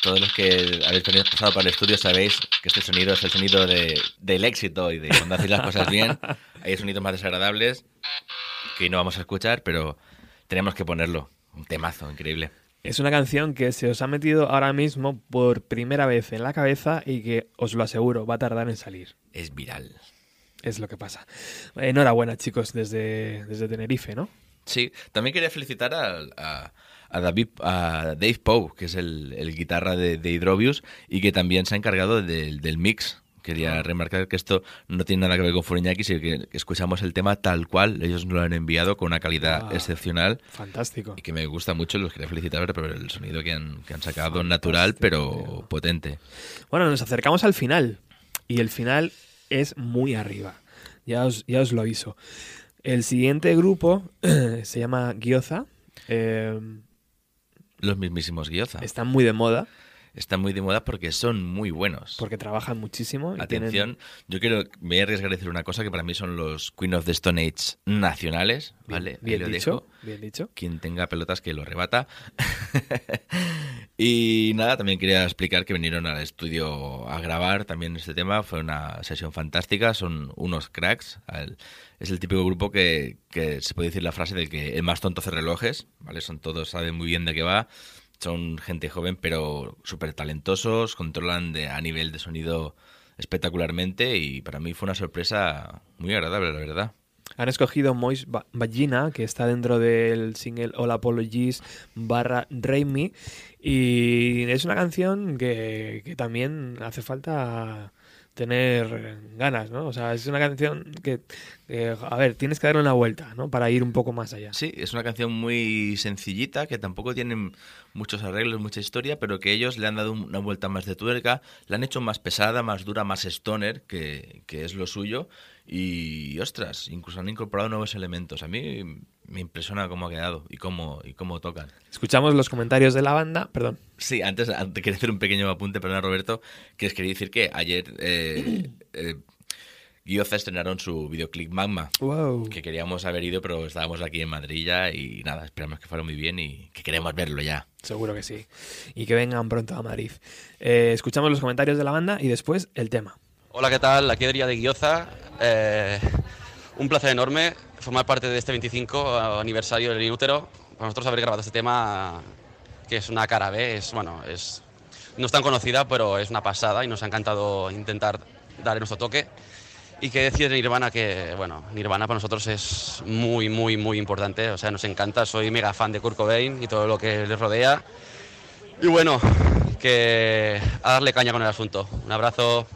Todos los que habéis pasado por el estudio sabéis que este sonido es el sonido de, del éxito y de cuando hacéis las cosas bien. [laughs] Hay sonidos más desagradables que no vamos a escuchar, pero tenemos que ponerlo. Un temazo increíble. Es una canción que se os ha metido ahora mismo por primera vez en la cabeza y que, os lo aseguro, va a tardar en salir. Es viral. Es lo que pasa. Enhorabuena, chicos, desde, desde Tenerife, ¿no? Sí, también quería felicitar a, a- a David, a Dave Poe, que es el, el guitarra de, de Hydrobius y que también se ha encargado del, del mix. Quería remarcar que esto no tiene nada que ver con Furiñaki, sino que escuchamos el tema tal cual. Ellos nos lo han enviado con una calidad Ah, excepcional. Fantástico. Y que me gusta mucho, los quería felicitar por el sonido que han, que han sacado, natural pero potente. Bueno, nos acercamos al final. Y el final es muy arriba. Ya os, ya os lo aviso. El siguiente grupo [clears throat] se llama Gyoza. Eh, Los mismísimos Gyoza. están muy de moda. Están muy de moda porque son muy buenos. Porque trabajan muchísimo. y Atención, tienen- yo quiero, me voy a arriesgar a decir una cosa que para mí son los Queen of the Stone Age nacionales, Bien- ¿vale? Ahí bien lo dicho, dejo. bien dicho. Quien tenga pelotas que lo rebata. [laughs] y nada, también quería explicar que vinieron al estudio a grabar también este tema. Fue una sesión fantástica, son unos cracks. Es el típico grupo que, que se puede decir la frase de que el más tonto hace relojes, ¿vale? Son todos, saben muy bien de qué va. Son gente joven, pero súper talentosos, controlan a nivel de sonido espectacularmente y para mí fue una sorpresa muy agradable, la verdad. Han escogido Mois Ba- Vagina, que está dentro del single All Apologies barra Raimi. Y es una canción que también hace falta tener ganas, ¿no? O sea, es una canción que, a ver, tienes que darle una vuelta, ¿no? Para ir un poco más allá. Sí, es una canción muy sencillita, que tampoco tiene muchos arreglos, mucha historia, pero que ellos le han dado una vuelta más de tuerca, la han hecho más pesada, más dura, más stoner, que, que es lo suyo, Y ostras, incluso han incorporado nuevos elementos. A mí me impresiona cómo ha quedado y cómo, y cómo tocan. Escuchamos los comentarios de la banda, perdón. Sí, antes, antes quería hacer un pequeño apunte, perdona Roberto, que es quería decir que ayer eh, [clears throat] eh, Gioza estrenaron su videoclip Magma, Wow. que queríamos haber ido, pero estábamos aquí en Madrid ya y nada, esperamos que fuera muy bien y que queremos verlo ya. Seguro que sí. Y que vengan pronto a Madrid. Eh, escuchamos los comentarios de la banda y después el tema. Hola, ¿qué tal? Aquí Adrià de Guioza. Eh, un placer enorme formar parte de este 25 aniversario del Inútero. Para nosotros haber grabado este tema, que es una cara B, es, bueno, es, no es tan conocida, pero es una pasada y nos ha encantado intentar dar nuestro toque. Y qué decir de Nirvana, que bueno, Nirvana para nosotros es muy, muy, muy importante. O sea, nos encanta, soy mega fan de Kurt Cobain y todo lo que les rodea. Y bueno, que a darle caña con el asunto. Un abrazo.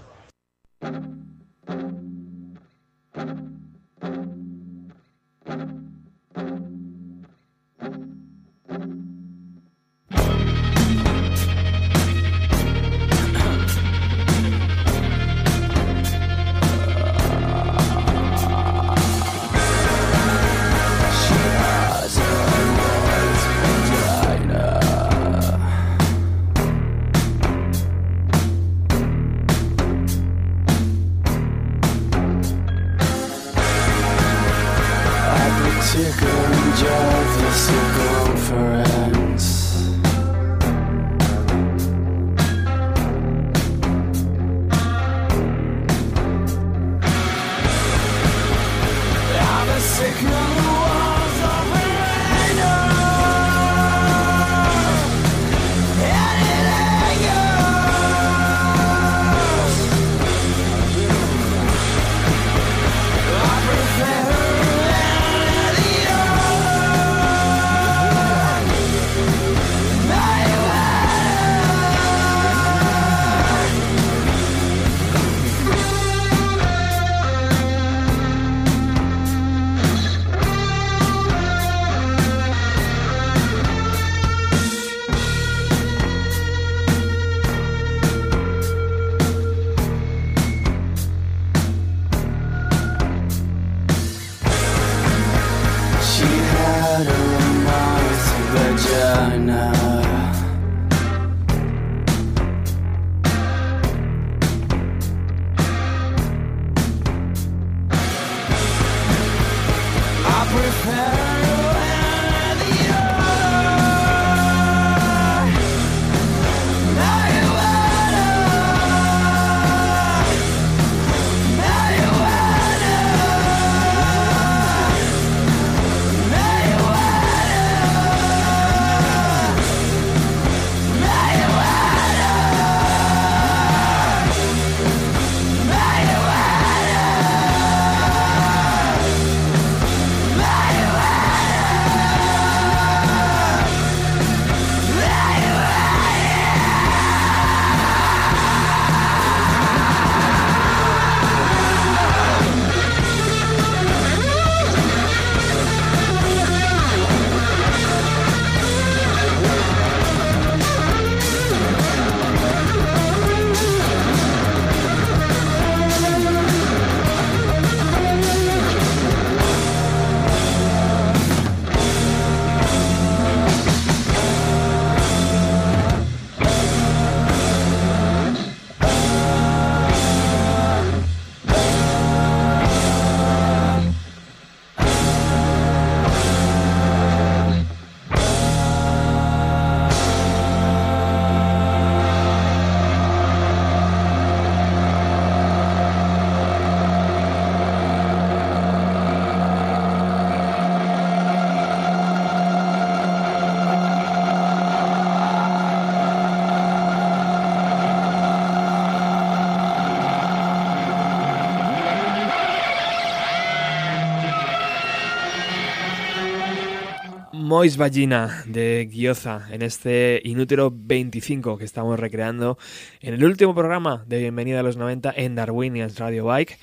Mois Vagina de Gioza en este Inútero 25 que estamos recreando en el último programa de Bienvenida a los 90 en Darwinians Radio Bike.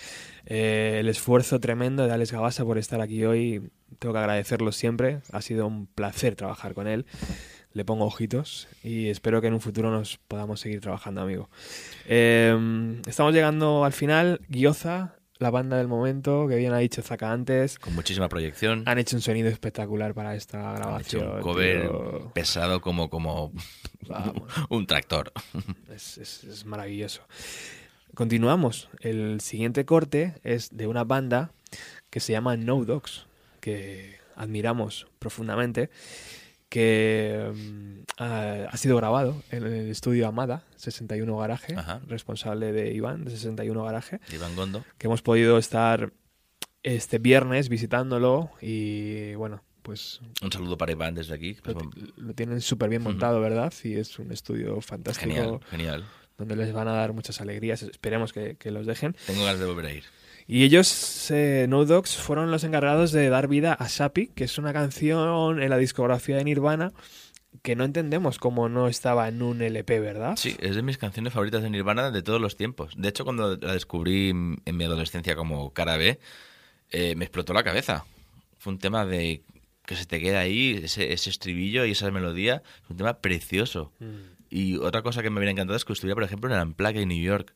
Eh, el esfuerzo tremendo de Alex Gabasa por estar aquí hoy, tengo que agradecerlo siempre. Ha sido un placer trabajar con él. Le pongo ojitos y espero que en un futuro nos podamos seguir trabajando, amigo. Eh, estamos llegando al final. Gioza, la banda del momento, que bien ha dicho Zaka antes. Con muchísima proyección. Han hecho un sonido espectacular para esta Han hecho grabación. un cover tío. pesado como, como [laughs] un tractor. [laughs] Es, es- es maravilloso. Continuamos. El siguiente corte es de una banda que se llama No Dogs, que admiramos profundamente, que mm, ha, ha sido grabado en el estudio Amada, 61 Garaje, Ajá. responsable de Iván, de 61 Garaje, Iván Gondo. que hemos podido estar este viernes visitándolo y bueno, pues Un saludo para Iván desde aquí. lo, ti- lo tienen súper bien montado, ¿verdad? Y es un estudio fantástico. Genial, genial. Donde les van a dar muchas alegrías. Esperemos que, que los dejen. Tengo ganas de volver a ir. Y ellos, eh, No Dogs, fueron los encargados de dar vida a Sapi, que es una canción en la discografía de Nirvana que no entendemos cómo no estaba en un LP, ¿verdad? Sí, es de mis canciones favoritas de Nirvana de todos los tiempos. De hecho, cuando la descubrí en mi adolescencia como cara B, eh, me explotó la cabeza. Fue un tema de que se te queda ahí, ese, ese estribillo y esa melodía. Es un tema precioso. Y otra cosa que me hubiera encantado es que estuviera, por ejemplo, en el Unplugged en New York.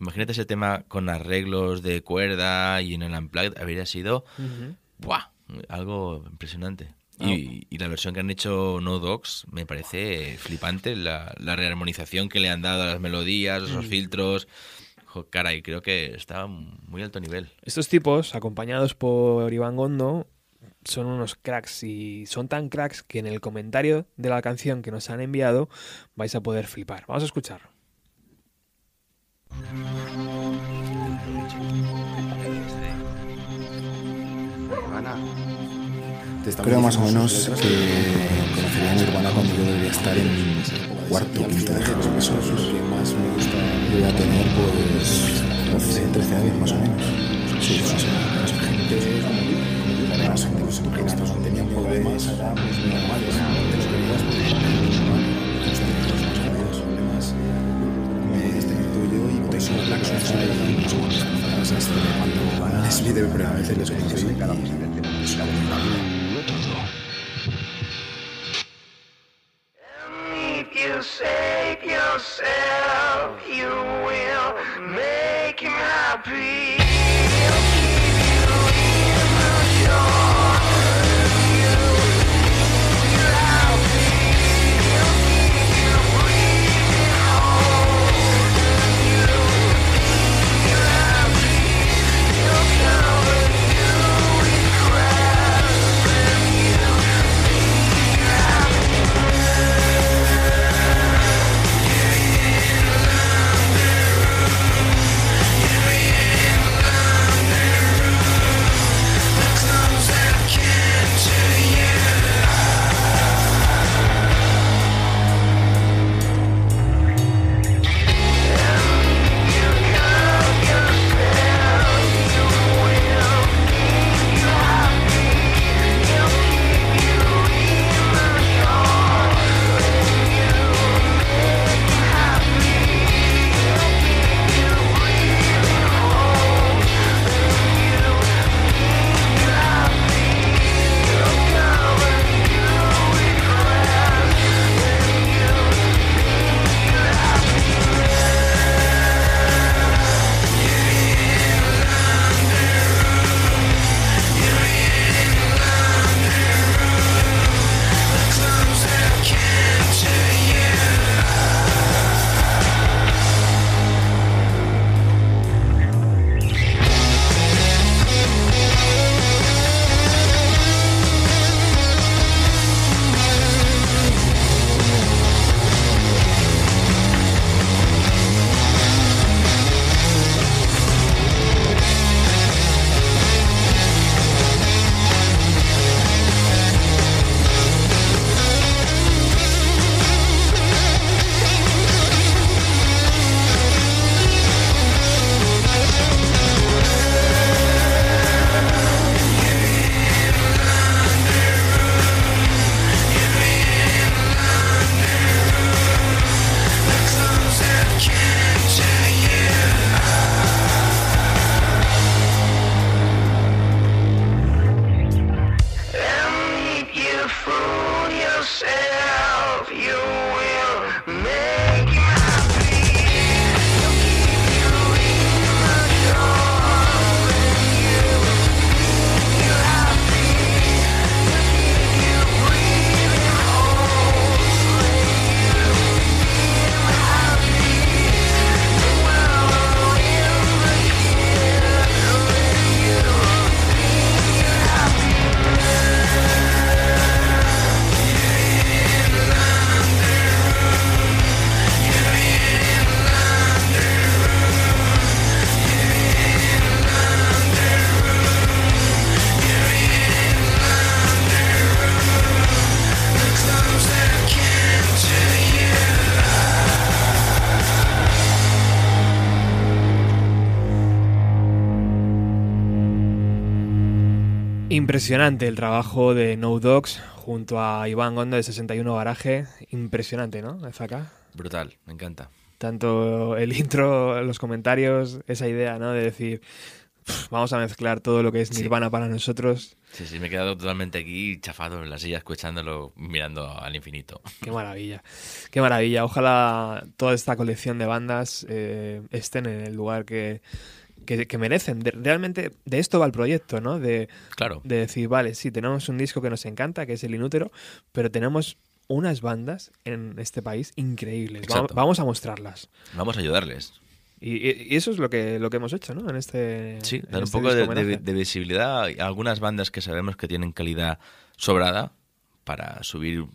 Imagínate ese tema con arreglos de cuerda y en el Unplugged habría sido Ujú. ¡buah! algo impresionante. Ah. Y, y la versión que han hecho No Dogs me parece flipante, la, la rearmonización que le han dado a las melodías, esos Mm. filtros. Jo, caray, creo que está muy alto nivel. Estos tipos, acompañados por Iván Gondo, son unos cracks y son tan cracks que en el comentario de la canción que nos han enviado vais a poder flipar. Vamos a escuchar. Creo más o menos que conocería a Nirvana cuando yo debería estar en cuarto o quinto de que más me gusta. Yo voy a tener pues 12, 13 años más o menos. Sí, más o menos. Más gente como yo, más gente pues, que estos no tenían problemas pues, normales. De lo que es una buena If you save make him. Impresionante el trabajo de No Dogs junto a Iván Gonda de 61 Garaje. Impresionante, ¿no? Zaka. Brutal, me encanta. Tanto el intro, los comentarios, esa idea, ¿no? De decir, "Pff, vamos a mezclar todo lo que es Sí. Nirvana para nosotros. Sí, sí, me he quedado totalmente aquí chafado en la silla escuchándolo, mirando al infinito. [laughs] Qué maravilla, qué maravilla. Ojalá toda esta colección de bandas eh, estén en el lugar que, que, que merecen. De- realmente de esto va el proyecto, ¿no? De, Claro. de decir, vale, sí, tenemos un disco que nos encanta, que es el Inútero, pero tenemos unas bandas en este país increíbles. Vamos, a mostrarlas. Vamos a ayudarles. Y, eso es lo que, lo que hemos hecho, ¿no? En este. Sí, dar un este poco de, de visibilidad a algunas bandas que sabemos que tienen calidad sobrada para subir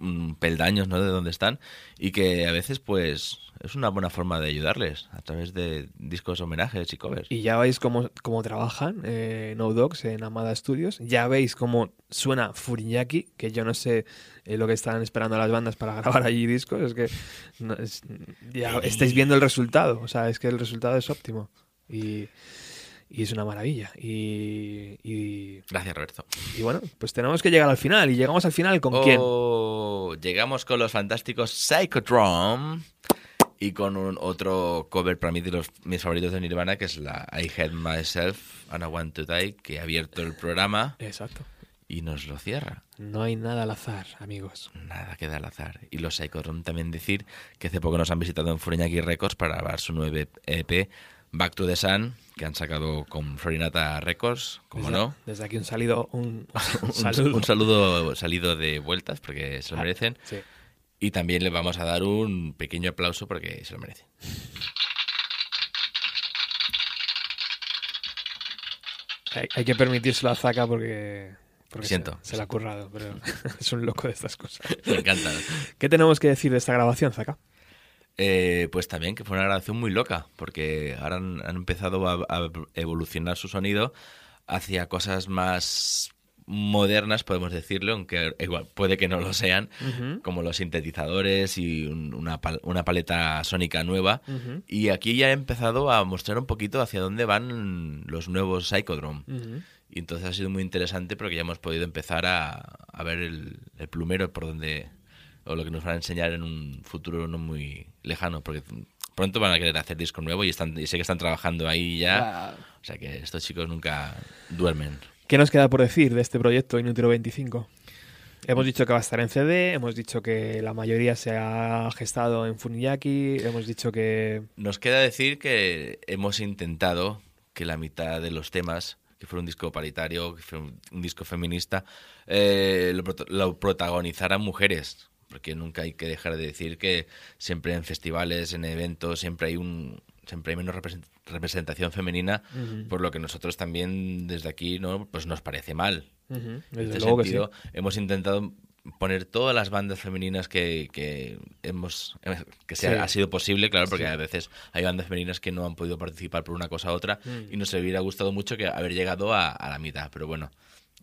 mm, peldaños ¿no? de donde están y que a veces pues es una buena forma de ayudarles a través de discos homenajes y covers. Y ya veis cómo, cómo trabajan eh, No Dogs en Amada Studios. Ya veis cómo suena Furinyaki, que yo no sé eh, lo que están esperando las bandas para [laughs] grabar allí discos. Es que no, es- ya estáis viendo el resultado. O sea, es que el resultado es óptimo. Y, y es una maravilla. Y, y, Gracias, Roberto. y bueno, pues tenemos que llegar al final. ¿Y llegamos al final con quién? Oh, Llegamos con los fantásticos Psychodrome y con un otro cover para mí de los mis favoritos de Nirvana que es la I Hate Myself and I Want to Die que ha abierto el programa Exacto. y nos lo cierra. No hay nada al azar, amigos. Nada queda al azar. Y los Psychodrome también decir que hace poco nos han visitado en Fureñaki Records para grabar su nuevo EP Back to the Sun que han sacado con Florinata Records, como Desde- no. Desde aquí un salido, un, [laughs] un, [laughs] saludo. un saludo salido de vueltas porque se lo Ah, merecen. sí. Y también les vamos a dar un pequeño aplauso porque se lo merecen. Hay, hay que permitírselo a Zaka porque, porque Siento. Se, se la ha currado, pero [laughs] es un loco de estas cosas. Me encanta. ¿Qué tenemos que decir de esta grabación, Zaka? Eh, pues también que fue una grabación muy loca, porque ahora han, han empezado a, a evolucionar su sonido hacia cosas más modernas, podemos decirlo, aunque igual puede que no lo sean, como los sintetizadores y un- una, pal- una paleta sónica nueva. Y aquí ya he empezado a mostrar un poquito hacia dónde van los nuevos Psychodrome. Y entonces ha sido muy interesante porque ya hemos podido empezar a, a ver el, el plumero por donde o lo que nos van a enseñar en un futuro no muy lejano, porque pronto van a querer hacer disco nuevo y están y sé que están trabajando ahí ya. O sea que estos chicos nunca duermen. ¿Qué nos queda por decir de este proyecto Inútero 25? Hemos dicho que va a estar en CD, hemos dicho que la mayoría se ha gestado en Funiyaki, hemos dicho que... Nos queda decir que hemos intentado que la mitad de los temas, que fuera un disco paritario, que fuera un, disco feminista, eh, lo protagonizaran mujeres. Porque nunca hay que dejar de decir que siempre en festivales, en eventos, siempre hay un siempre hay menos represent- representación femenina, por lo que nosotros también desde aquí no pues nos parece mal. Ujú, En desde este que sí. sentido, hemos intentado poner todas las bandas femeninas que, que hemos que sea, Sí. ha sido posible, claro, porque Sí. a veces hay bandas femeninas que no han podido participar por una cosa u otra Mm. y nos hubiera gustado mucho que haber llegado a, a la mitad, pero bueno,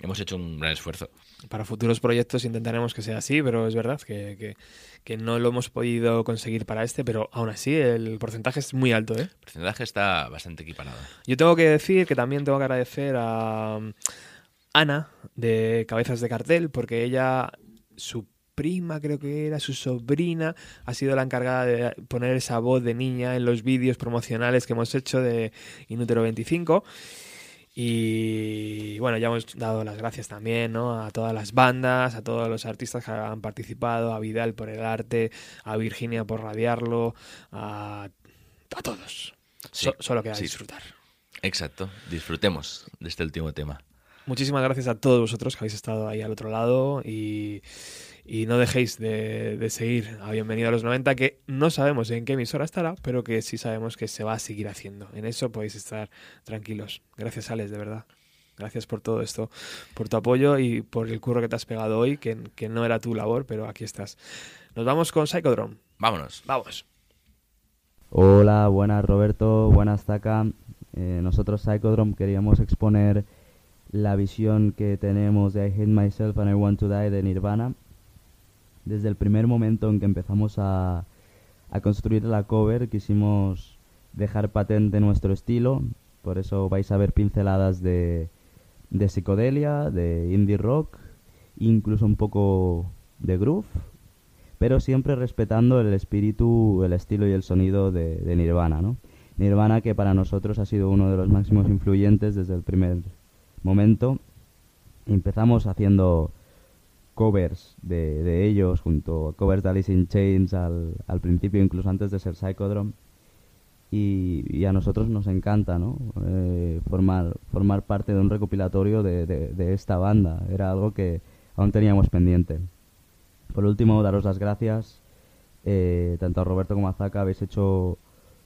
hemos hecho un gran esfuerzo. Para futuros proyectos intentaremos que sea así, pero es verdad que, que- que no lo hemos podido conseguir para este, pero aún así el porcentaje es muy alto, ¿eh? El porcentaje está bastante equiparado. Yo tengo que decir que también tengo que agradecer a um, Ana de Cabezas de Cartel, porque ella, su prima creo que era, su sobrina, ha sido la encargada de poner esa voz de niña en los vídeos promocionales que hemos hecho de Inútero 25. Y bueno, ya hemos dado las gracias también ¿no? a todas las bandas, a todos los artistas que han participado, a Vidal por el arte, a Virginia por radiarlo, a, a todos. Sí, So- solo queda sí. disfrutar. Exacto, disfrutemos de este último tema. Muchísimas gracias a todos vosotros que habéis estado ahí al otro lado y, y no dejéis de, de seguir a Bienvenido a los 90, que no sabemos en qué emisora estará, pero que sí sabemos que se va a seguir haciendo. En eso podéis estar tranquilos. Gracias, Alex, de verdad. Gracias por todo esto, por tu apoyo y por el curro que te has pegado hoy, que, que no era tu labor, pero aquí estás. Nos vamos con Psychodrome. Vámonos. Vamos. Hola, buenas Roberto, buenas Zaka. Eh, nosotros Psychodrome queríamos exponer la visión que tenemos de I Hate Myself and I Want to Die de Nirvana. Desde el primer momento en que empezamos a, a construir la cover quisimos dejar patente nuestro estilo, por eso vais a ver pinceladas de, de psicodelia, de indie rock, incluso un poco de groove, pero siempre respetando el espíritu, el estilo y el sonido de, de Nirvana, ¿no? Nirvana que para nosotros ha sido uno de los máximos influyentes desde el primer momento. Empezamos haciendo covers de, de ellos, junto a covers de Alice in Chains al, al principio, incluso antes de ser Psychodrome. Y, y a nosotros nos encanta ¿no? Eh, formar, formar parte de un recopilatorio de, de- esta banda. Era algo que aún teníamos pendiente. Por último, daros las gracias. eh, tanto a Roberto como a Zaka habéis hecho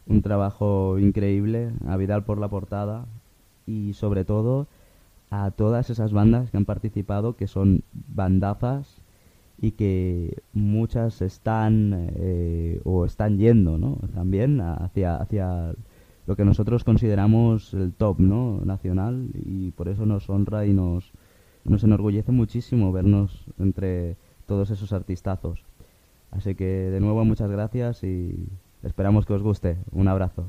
un trabajo increíble. A Vidal por la portada. Y sobre todo a todas esas bandas que han participado, que son bandazas y que muchas están eh, o están yendo, ¿no? También hacia hacia lo que nosotros consideramos el top, ¿no? Nacional y por eso nos honra y nos nos enorgullece muchísimo vernos entre todos esos artistazos. Así que de nuevo muchas gracias y esperamos que os guste. Un abrazo.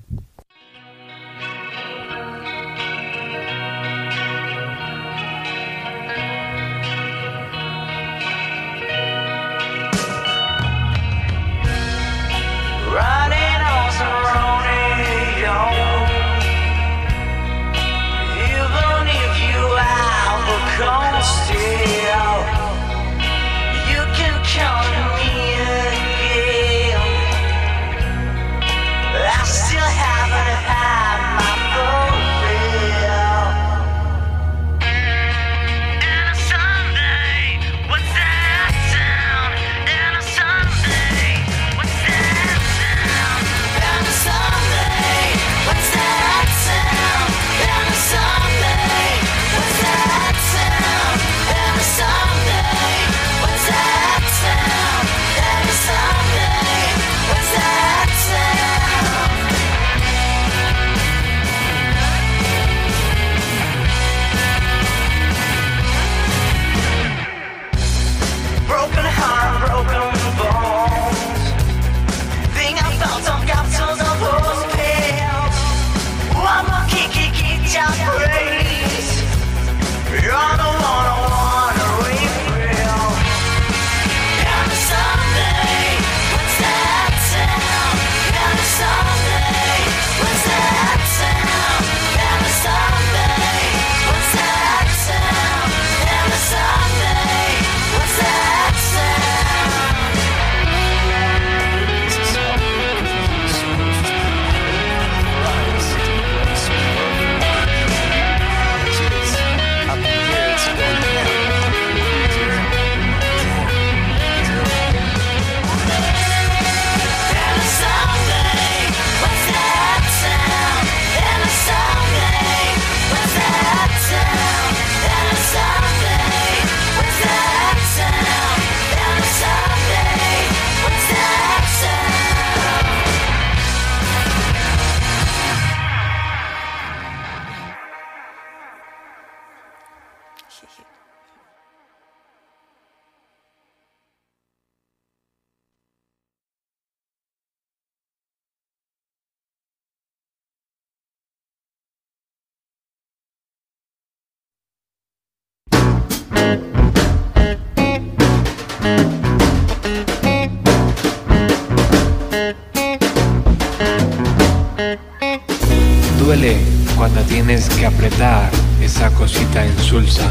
Apretar esa cosita insulsa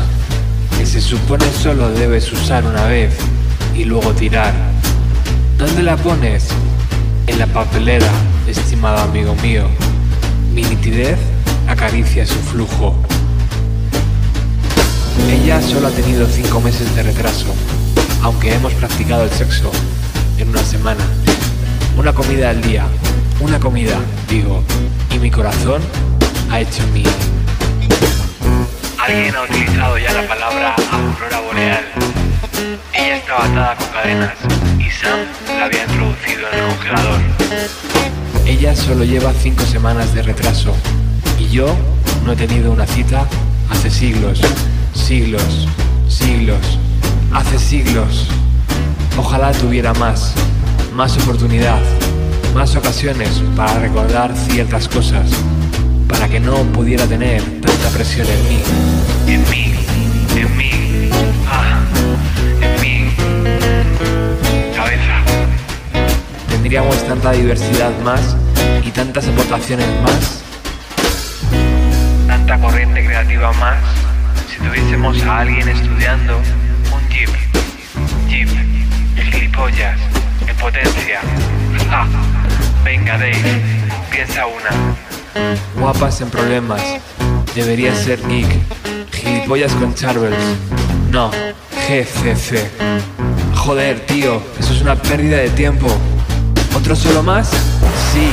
que se supone solo debes usar una vez y luego tirar. ¿Dónde la pones? En la papelera, estimado amigo mío. Mi nitidez acaricia su flujo. Ella solo ha tenido cinco meses de retraso, aunque hemos practicado el sexo en una semana. Una comida al día, una comida, digo, y mi corazón ha hecho mi... Alguien ha utilizado ya la palabra aurora boreal. Ella estaba atada con cadenas y Sam la había introducido en el congelador. Ella solo lleva cinco semanas de retraso y yo no he tenido una cita hace siglos, siglos, siglos, hace siglos. Ojalá tuviera más, más oportunidad, más ocasiones para recordar ciertas cosas, para que no pudiera tener tanta presión en mí. En mí, en mí, ah, en mí, cabeza. Tendríamos tanta diversidad más y tantas aportaciones más, tanta corriente creativa más, si tuviésemos a alguien estudiando un jeep, jeep, el gilipollas, en potencia. Ja. Venga Dave, piensa una. Guapas en problemas. Debería ser geek. Gilipollas con Charvels. No, GCC. Joder, tío, eso es una pérdida de tiempo. ¿Otro solo más? Sí,